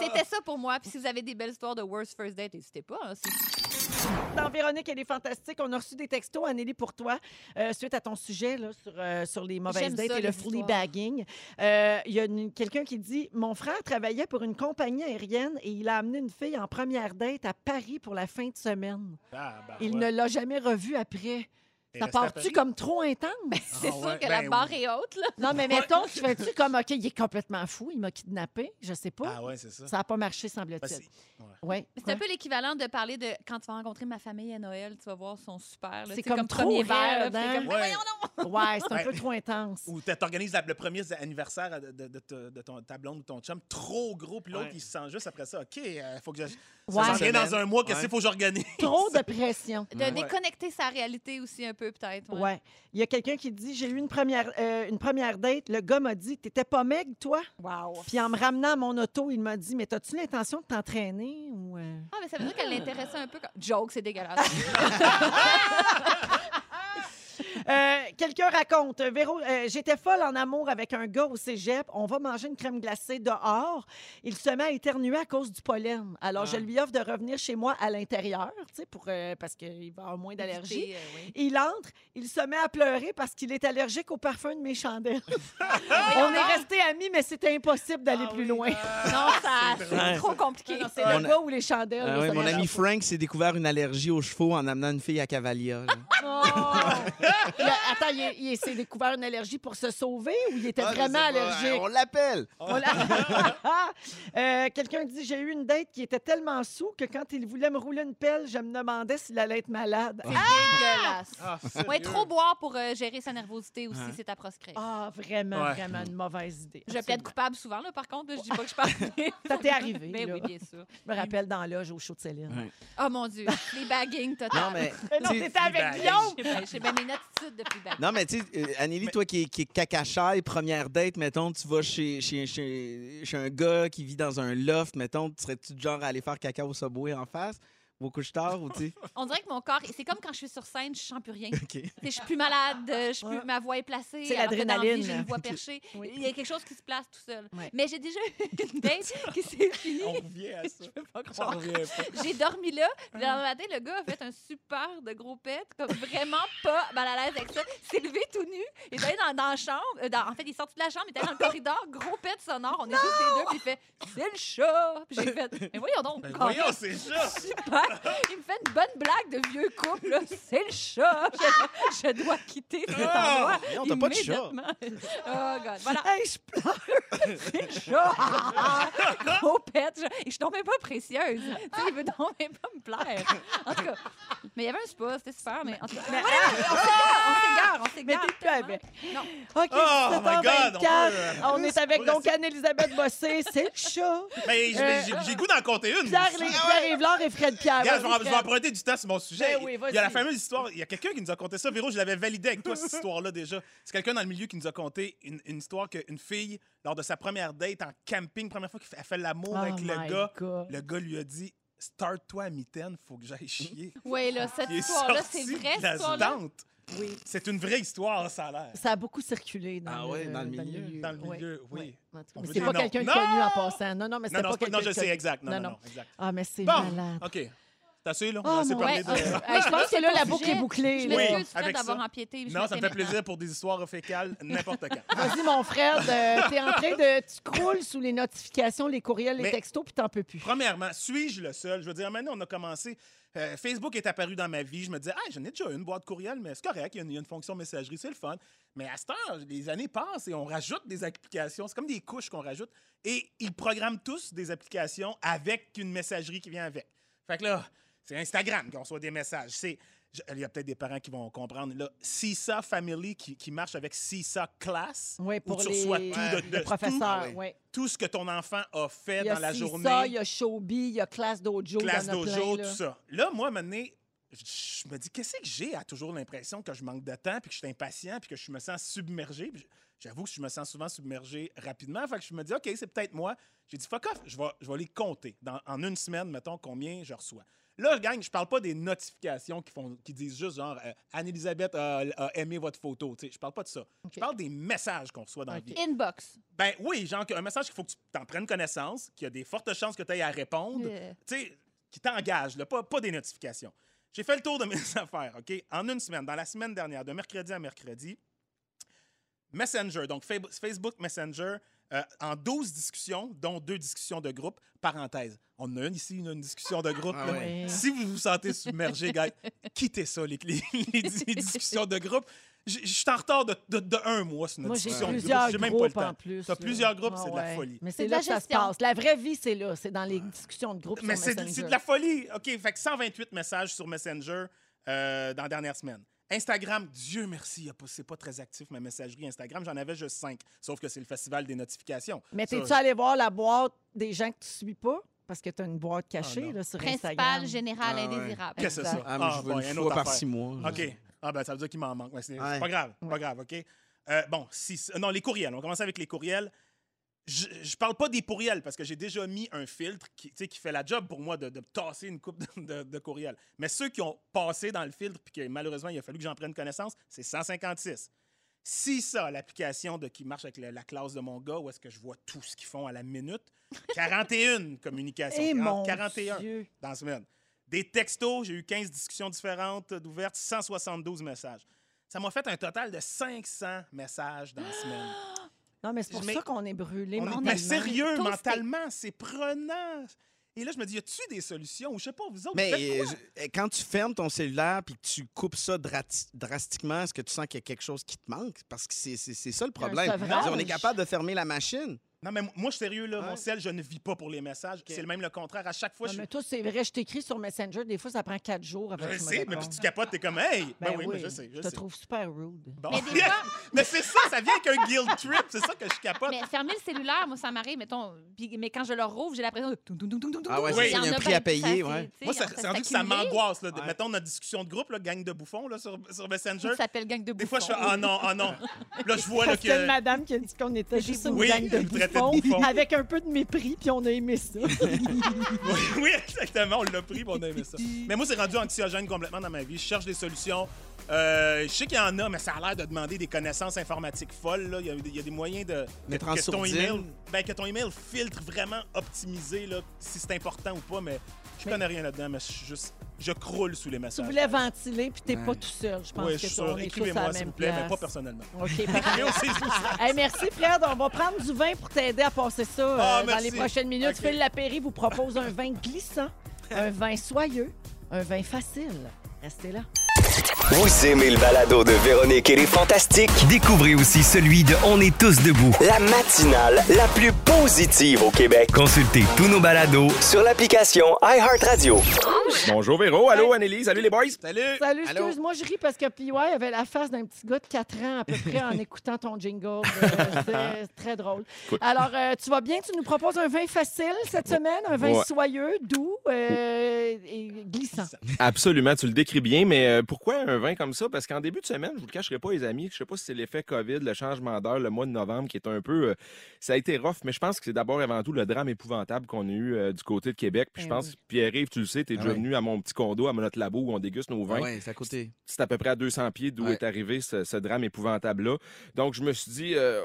C'était ça pour moi. Puis si vous avez des belles histoires de worst first date, n'hésitez pas. hein. Dans Véronique, elle est fantastique. On a reçu des textos, Anneli, pour toi, euh, suite à ton sujet là, sur, euh, sur les mauvaises dates ça, et le les histoires. bagging. Il y a quelqu'un qui dit Mon frère travaillait pour une compagnie aérienne et il a amené une fille en première date à Paris pour la fin de semaine. Ah, ben, Il ouais. ne l'a jamais revue après. Ça part-tu comme trop intense? C'est Ah sûr ouais, que la ben barre oui. est haute. Là. Non, mais mettons, tu fais-tu comme, OK, il est complètement fou, il m'a kidnappé, je sais pas. Ah ouais, c'est ça. Ça n'a pas marché, Ben, semble-t-il. c'est- Ouais. C'est un peu l'équivalent de parler de quand tu vas rencontrer ma famille à Noël, tu vas voir, ils sont super. C'est Tu sais, comme trop premier verre. hein? comme, Ouais. c'est un peu trop intense. Ou t'organises la- le premier anniversaire de, de, de, de- de ton, ta blonde ou ton chum trop gros, puis l'autre, Ouais. il se sent juste après ça. OK, il faut que je. Ouais. Ça s'en vient dans un mois, qu'est-ce qu'il faut que j'organise? Trop de pression. De déconnecter sa réalité aussi un peu, peut-être. ouais. Ouais. Il y a quelqu'un qui dit J'ai eu une première, euh, une première date. Le gars m'a dit T'étais pas maigre, toi? Wow. Puis en me ramenant à mon auto, il m'a dit Mais as-tu l'intention de t'entraîner ou, euh? Ah, mais ça veut dire qu'elle l'intéressait un peu. Comme... Joke, c'est dégueulasse. Euh, Quelqu'un raconte euh, Véro, euh, j'étais folle en amour avec un gars au cégep. On va manger une crème glacée dehors. Il se met à éternuer à cause du pollen. Alors, je lui offre de revenir chez moi à l'intérieur, tu sais, pour, euh, parce qu'il va avoir moins d'allergie. Euh, oui. Il entre, il se met à pleurer parce qu'il est allergique au parfum de mes chandelles. On est restés amis, mais c'était impossible d'aller plus loin. Non, ça, c'est trop compliqué. C'est le a- gars ou les chandelles. Ah mon ami Frank s'est découvert une allergie aux chevaux en amenant une fille à Cavalia. là. a- attends, il, s'est découvert une allergie pour se sauver ou il était Ah, je vraiment sais pas. allergique? On l'appelle. Euh, Quelqu'un dit J'ai eu une date qui était tellement sous que quand il voulait me rouler une pelle, je me demandais s'il allait être malade. Dégueulasse. Ah, Ouais, trop boire pour euh, gérer sa nervosité aussi, Ouais. c'est à proscrire. Ah, vraiment, Ouais. vraiment une mauvaise idée. Je plaide coupable souvent, là, par contre. là, Je dis pas que je parle. Ça t'est arrivé, Mais là. oui, bien sûr. Je me rappelle dans l'âge au show de Céline. Ouais. Oh mon Dieu, les bagging total. Non, mais. Mais non, sais, t'étais avec. Guillaume! J'ai bien- J'ai bien mes Non, mais tu sais, euh, Anneli, toi qui es, qui est cacachaille, première date, mettons, tu vas chez, chez, chez, chez un gars qui vit dans un loft, mettons, tu serais-tu du genre à aller faire caca au subway en face? Vos couches tard ou tu sais? On dirait que mon corps, c'est comme quand je suis sur scène, je sens plus rien. OK. Tu sais, Je suis plus malade, euh, je suis plus- ma voix est placée. C'est l'adrénaline. J'ai une voix perchée. Oui. Il y a quelque chose qui se place tout seul. Ouais. Mais j'ai déjà eu une date qui s'est finie. On revient à ça. Je peux pas croire. J'ai dormi là. Le matin, le gars a fait un super de gros pet, comme vraiment pas mal à l'aise avec ça. Il s'est levé tout nu. Il est allé dans, dans la chambre. euh, dans- en fait, il est sorti de la chambre, il était dans le corridor, gros pet sonore. On est juste les deux. Puis il fait C'est le chat. Puis j'ai fait Mais voyons donc. Ben voyons, c'est ça. Super. Il me fait une bonne blague de vieux couple. là. C'est le chat. Je, je dois quitter cet endroit. non, t'as pas de chat. immédiatement. Oh, God. Voilà. Hey, je pleure. C'est le chat. Gros pet. Je, et je suis donc même pas précieuse. Tu sais, il veut donc même pas me plaire. En tout cas, mais il y avait un spa, c'était super. Mais en tout cas, mais voilà, on s'égare, on s'égare, on Mais s'égare. t'es plus tellement. avec. Non. OK, Oh, my God, 17h24. on peut, euh, On est avec on donc Anne-Elisabeth Bossé. C'est le chat. Mais j'ai Euh, j'ai- goût d'en compter une. Pierre, aussi. Pierre Yvelard et Fred Pierre. Regarde, je vais, je emprunter du temps sur mon sujet. Ben oui, il y a la fameuse histoire. Il y a quelqu'un qui nous a conté ça. Véro, je l'avais validé avec toi, cette histoire-là déjà. C'est quelqu'un dans le milieu qui nous a conté une, une histoire qu'une fille, lors de sa première date en camping, première fois qu'elle fait l'amour Oh avec le my gars, God. le gars lui a dit Start-toi à mitaine, faut que j'aille chier. Oui, là, cette histoire-là, c'est vrai, la. Oui. C'est une vraie histoire, ça a l'air. Ça a beaucoup circulé dans, Ah le, ouais, dans le milieu. Dans le milieu, oui. C'est pas non. quelqu'un de Non! connu en passant. Non, non, mais Non, non, pas c'est pas- non, quelqu'un je de sais, exact. Non, non, Non, non, exact. Ah, mais c'est Bon, malade. OK. C'est assez, là? On Oh, a assez mon- parlé Ouais, de... euh, Hey, je pense que là, la boucle est bouclée. Je m'excuse, Fred, avec d'avoir ça. empiété. Je Non, ça me fait plaisir pour des histoires fécales n'importe quand. Vas-y, mon frère, de- t'es en train de. Tu croules sous les notifications, les courriels, les textos, puis t'en peux plus. Premièrement, suis-je le seul? Je veux dire, maintenant, on a commencé. euh, Facebook est apparu dans ma vie. Je me disais, ah, j'en ai déjà une boîte courriel, mais c'est correct, il y, a une, il y a une fonction messagerie, c'est le fun. Mais à cette heure, les années passent et on rajoute des applications. C'est comme des couches qu'on rajoute. Et ils programment tous des applications avec une messagerie qui vient avec. Fait que là, c'est Instagram qu'on reçoit des messages. C'est. Il y a peut-être des parents qui vont comprendre. Là, CISA Family qui, qui marche avec CISA Class. Oui, où pour tu les, reçois tout de- de- les professeurs. tout- oui. tout ce que ton enfant a fait Il y a dans la CISA, journée. il y a Showbie, il y a Classe Dojo. Classe dojo, plein, là. tout ça. Là, moi, maintenant, je me dis, qu'est-ce que j'ai à toujours l'impression que je manque de temps, puis que je suis impatient, puis que je me sens submergé? J'avoue que je me sens souvent submergé rapidement. Fait que je me dis, OK, c'est peut-être moi. J'ai dit, fuck off, je vais, je vais les compter. Dans, en une semaine, mettons, combien je reçois. Là, gang, je parle pas des notifications qui, font, qui disent juste genre euh, Anne-Elisabeth a, a aimé votre photo. Tu sais, je parle pas de ça. Je parle des messages qu'on reçoit dans la vie. Inbox. Ben oui, genre un message qu'il faut que tu t'en prennes connaissance, qu'il y a des fortes chances que tu ailles à répondre, tu sais, qui t'engage, pas, pas des notifications. J'ai fait le tour de mes affaires, OK? En une semaine, dans la semaine dernière, de mercredi à mercredi, Messenger, donc Fa- Facebook Messenger, euh, en 12 discussions, dont deux discussions de groupe. Parenthèse, on en a une ici, une, une discussion de groupe. Ah ouais. Si vous vous sentez submergé, gars, quittez ça, les, les- les- les discussions de groupe. Je suis en retard de, de- de un mois sur notre Moi, discussion de groupe. J'ai même pas le temps. T'as là. plusieurs groupes, Ah c'est de la folie. Mais C'est là que ça se passe. La vraie vie, c'est là. C'est dans les discussions de groupe Mais c'est de la folie. OK, fait que 128 messages sur Messenger euh, dans la dernière semaine. Instagram, Dieu merci, c'est pas très actif ma messagerie Instagram. J'en avais juste 5. Sauf que c'est le festival des notifications. Mais t'es-tu allé voir la boîte des gens que tu suis pas? Parce que tu as une boîte cachée Ah, non. là, sur Instagram. Principal, général, Ah indésirable. Qu'est-ce que c'est ça? Ah, mais je veux bon, une une fois autre par affaire. six mois. OK. Ah, ben, ça veut dire qu'il m'en manque. C'est Ouais. pas grave. Pas grave, OK? Euh, bon, si, non, les courriels. On commence avec les courriels. Je, je parle pas des courriels parce que j'ai déjà mis un filtre qui, fait la job pour moi de, de tasser une coupe de, de- de courriels. Mais ceux qui ont passé dans le filtre puis que malheureusement il a fallu que j'en prenne connaissance, c'est 156. Si ça, l'application de qui marche avec la classe de mon gars, où est-ce que je vois tout ce qu'ils font à la minute, 41 communications. Eh mon 41 Dieu. dans la semaine. Des textos, j'ai eu 15 discussions différentes d'ouvertes, 172 messages. Ça m'a fait un total de 500 messages dans la semaine. Non, mais c'est pour Mais- ça qu'on est brûlé On est- mentalement. mais sérieux, mentalement, c'est prenant. Et là, je me dis, y a-tu des solutions? Ou je sais pas, vous autres, Mais vous faites quoi? euh, je- quand tu fermes ton cellulaire puis que tu coupes ça drastiquement, est-ce que tu sens qu'il y a quelque chose qui te manque? Parce que c'est c'est- c'est ça le problème. on est capable de fermer la machine. Non, mais moi, je suis sérieux, là. Mon sel, je ne vis pas pour les messages. C'est le même le contraire. À chaque fois, Non, je mais toi, c'est vrai, je t'écris sur Messenger. Des fois, ça prend quatre jours avant Je que tu me sais, mais puis tu capotes, t'es comme, hey! Ben, Ben oui, mais je sais, je te sais. trouve super rude. Bon. Mais des fois- mais c'est ça, ça vient avec un guilt trip. C'est ça que je capote. Mais fermer le cellulaire, moi, ça m'arrive, mais quand je le rouvre, j'ai l'impression de. Ah ouais, c'est Il ça, en il y a un prix à payer, ouais. Moi, ça, ça c'est rendu que ça m'angoisse. Mettons notre discussion de groupe, là, gang de bouffons là, sur, sur Messenger. Ça s'appelle gang de Des fois, je fais bouffons. Ah non, ah non. Là, je vois y a une que. madame qui a dit qu'on était juste une Oui, gang de traitait fond, du fond. avec un peu de mépris, puis on a aimé ça. oui, oui, exactement. On l'a pris, puis on a aimé ça. Mais moi, c'est rendu anxiogène complètement dans ma vie. Je cherche des solutions. Euh, je sais qu'il y en a, mais ça a l'air de demander des connaissances informatiques folles. là. Il y a, il y a des moyens de Mettre que, en que ton email, ben, que ton email filtre vraiment optimisé là, si c'est important ou pas. Mais je connais rien là-dedans, mais je suis juste, je croule sous les tu messages. voulais ventiler, puis t'es Ouais. pas tout seul. Je pense Oui, que je suis sûr. Écrivez-moi, s'il vous plaît, mais pas personnellement. OK, Hey, merci, Fred. On va prendre du vin pour t'aider à passer ça euh, Ah, dans les prochaines minutes. Phil Lapéry vous propose un vin glissant, un vin soyeux, un vin facile. Restez là. Vous aimez le balado de Véronique et les Fantastiques? Découvrez aussi celui de On est tous debout. La matinale la plus positive au Québec. Consultez tous nos balados Sur l'application iHeartRadio. Bonjour Véro, allô Anneli, salut les boys. Salut! Salut, excuse-moi, je ris parce que PY avait la face d'un petit gars de 4 ans à peu près en écoutant ton jingle. Euh, C'est très drôle. Alors, euh, tu vas bien? Tu nous proposes un vin facile cette semaine, un vin Ouais. soyeux, doux euh, et glissant. Absolument, tu le décris bien, mais euh, pourquoi un vin comme ça? Parce qu'en début de semaine, je vous le cacherai pas, les amis, je sais pas si c'est l'effet COVID, le changement d'heure, le mois de novembre qui est un peu... euh, ça a été rough, mais je pense que c'est d'abord et avant tout le drame épouvantable qu'on a eu euh, du côté de Québec. Puis je Eh pense, oui. Pierre-Yves, tu le sais, tu es Ah déjà venu à mon petit condo, à notre labo où on déguste nos vins. Ouais, c'est à côté. C'est à peu près à 200 pieds d'où Ouais. est arrivé ce, ce drame épouvantable-là. Donc, je me suis dit, euh,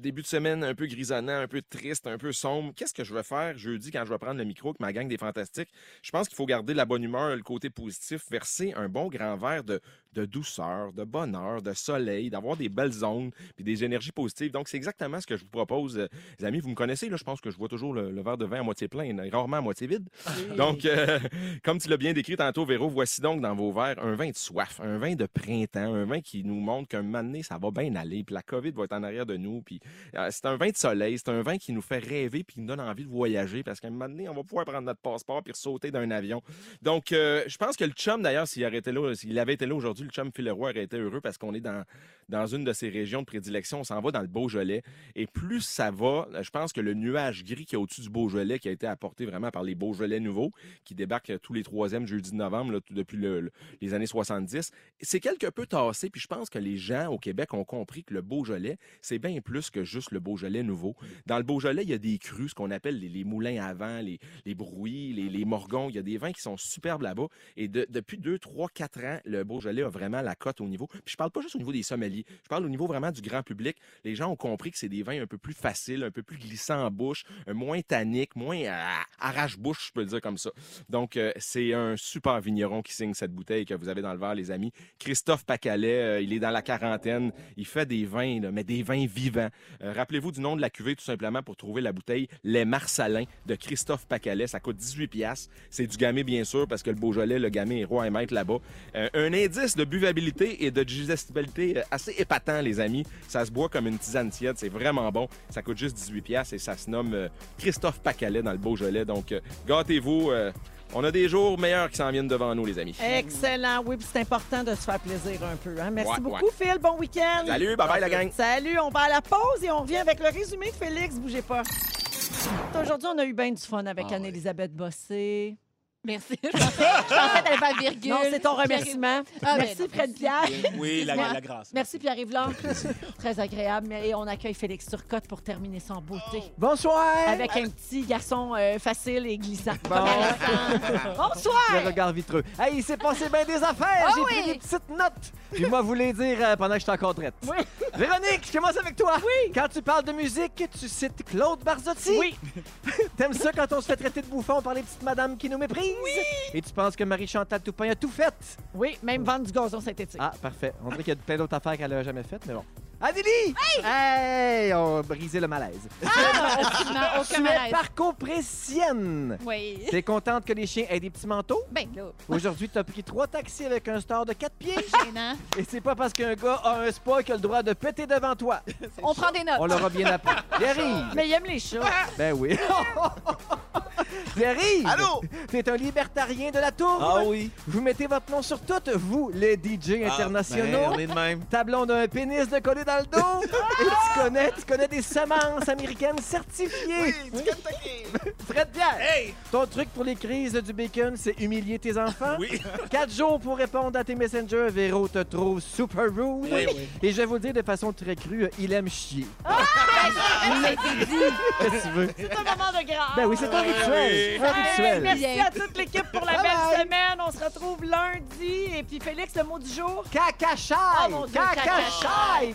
début de semaine un peu grisonnant, un peu triste, un peu sombre. Qu'est-ce que je vais faire jeudi quand je vais prendre le micro avec ma gang des Fantastiques? Je pense qu'il faut garder la bonne humeur, le côté positif, verser un bon grand verre de, de douceur, de bonheur, de soleil, d'avoir des belles zones puis des énergies positives. Donc, c'est exactement ce que je vous propose. euh, Les amis, vous me connaissez, là, je pense que je vois toujours le, le verre de vin à moitié plein, et rarement à moitié vide. Donc, euh, comme tu l'as bien décrit tantôt, Véro, voici donc dans vos verres un vin de soif, un vin de printemps, un vin qui nous montre qu'un moment donné, ça va bien aller, puis la COVID va être en arrière de nous. Puis euh, c'est un vin de soleil, c'est un vin qui nous fait rêver, puis qui nous donne envie de voyager, parce qu'à un moment donné, on va pouvoir prendre notre passeport puis sauter d'un avion. Donc, je pense que le chum, d'ailleurs, s'il aurait été là, s'il avait été là aujourd'hui, le chum Phil Leroy aurait été heureux parce qu'on est dans, dans une de ses régions de prédilection. On s'en va dans le Beaujolais. Et plus ça va, je pense que le nuage gris qui est au-dessus du Beaujolais, qui a été apporté vraiment par les Beaujolais nouveaux, qui débarquent tous les troisièmes jeudis de novembre depuis le- le- les années 70, c'est quelque peu tassé. Puis je pense que les gens au Québec ont compris que le Beaujolais, c'est bien plus que juste le Beaujolais nouveau. Dans le Beaujolais, il y a des crus, ce qu'on appelle les, moulins à vent, les, les brouillis, les, les morgons. Il y a des vins qui sont superbes là-bas. Et de- depuis 2, 3, 4 ans, le Beaujolais vraiment la cote au niveau. Puis je parle pas juste au niveau des sommeliers. Je parle au niveau vraiment du grand public. Les gens ont compris que c'est des vins un peu plus faciles, un peu plus glissants en bouche, un moins tanniques, moins arrache-bouche, je peux le dire comme ça. Donc, euh, c'est un super vigneron qui signe cette bouteille que vous avez dans le verre, les amis. Christophe Pacalet, euh, il est dans la quarantaine. Il fait des vins, mais des vins vivants. Euh, Rappelez-vous du nom de la cuvée, tout simplement, pour trouver la bouteille Les Marsalins de Christophe Pacalet. Ça coûte 18 piastres. C'est du gamay, bien sûr, parce que le Beaujolais, le gamay est roi et maître là-bas. Euh, un indice de buvabilité et de digestibilité euh, assez épatant, les amis. Ça se boit comme une tisane tiède. C'est vraiment bon. Ça coûte juste 18 piastres et ça se nomme euh, Christophe Pacalet dans le Beaujolais. Donc, euh, gâtez-vous. on a des jours meilleurs qui s'en viennent devant nous, les amis. Excellent. Oui, puis c'est important de se faire plaisir un peu. hein. Merci Ouais, beaucoup, Phil. Bon week-end. Salut, bye bye la gang. Salut, on va à la pause et on revient avec le résumé de Félix. Bougez pas. Aujourd'hui, on a eu bien du fun avec Ah, Anne-Elisabeth Bossé. Merci. Je pensais, je pensais t'allais faire virgule. Non, c'est ton remerciement. Ah, ben Merci, non, Fred Pierre. Oui, la, la grâce. Merci, Pierre-Yves. Très agréable. Et on accueille Félix Turcotte pour terminer sans beauté. Bonsoir! Avec un petit garçon euh, facile et glissant. Bon. Bonsoir! Le regard vitreux. Hey, il s'est passé bien des affaires! Ah J'ai oui! pris des petites notes! Puis moi, vous les dire euh, pendant que je suis encore drette. Oui. Véronique, je commence avec toi! Oui! Quand tu parles de musique, tu cites Claude Barzotti? Oui. T'aimes ça quand on se fait traiter de bouffon par les petites madames qui nous méprisent? Oui! Et tu penses que Marie-Chantal Toupin a tout fait? Oui, même vendre du gazon synthétique. Ah, parfait. On dirait qu'il y a plein d'autres affaires qu'elle a jamais faites, mais bon. Adélie! Hey! On a brisé le malaise. Ah, aucunement, aucun tu es malaise. Oui. T'es contente que les chiens aient des petits manteaux? Ben là, Aujourd'hui, t'as pris trois taxis avec un star de quatre pieds. gênant. Et c'est pas parce qu'un gars a un spa qu'il a le droit de péter devant toi. On prend des notes. On l'aura bien appris. Il arrive. Mais il aime les chats. Ben oui. Pierre-Yves! Allô? T'es un libertarien de la tour. Ah oui. Vous mettez votre nom sur toutes, vous, les DJ Ah, internationaux? ben, on est de même. Ta blonde a un pénis de collé dans le dos. Et tu connais, tu connais des semences américaines certifiées. Fred Pierre, Hey! ton truc pour les crises du bacon, c'est humilier tes enfants? Oui. Quatre jours pour répondre à tes messengers. Véro te trouve super rude. Oui, oui. Et je vais vous le dire de façon très crue, il aime chier. C'est dit. Qu'est-ce que tu veux? C'est un moment de grâce. Ben oui, c'est un rituel. Un Hey, rituel. merci à toute l'équipe pour la Bye belle bye. semaine. On se retrouve lundi. Et puis, Félix, le mot du jour? Cacachaille! Oh, mon Dieu, Cacachaille! cacachaille.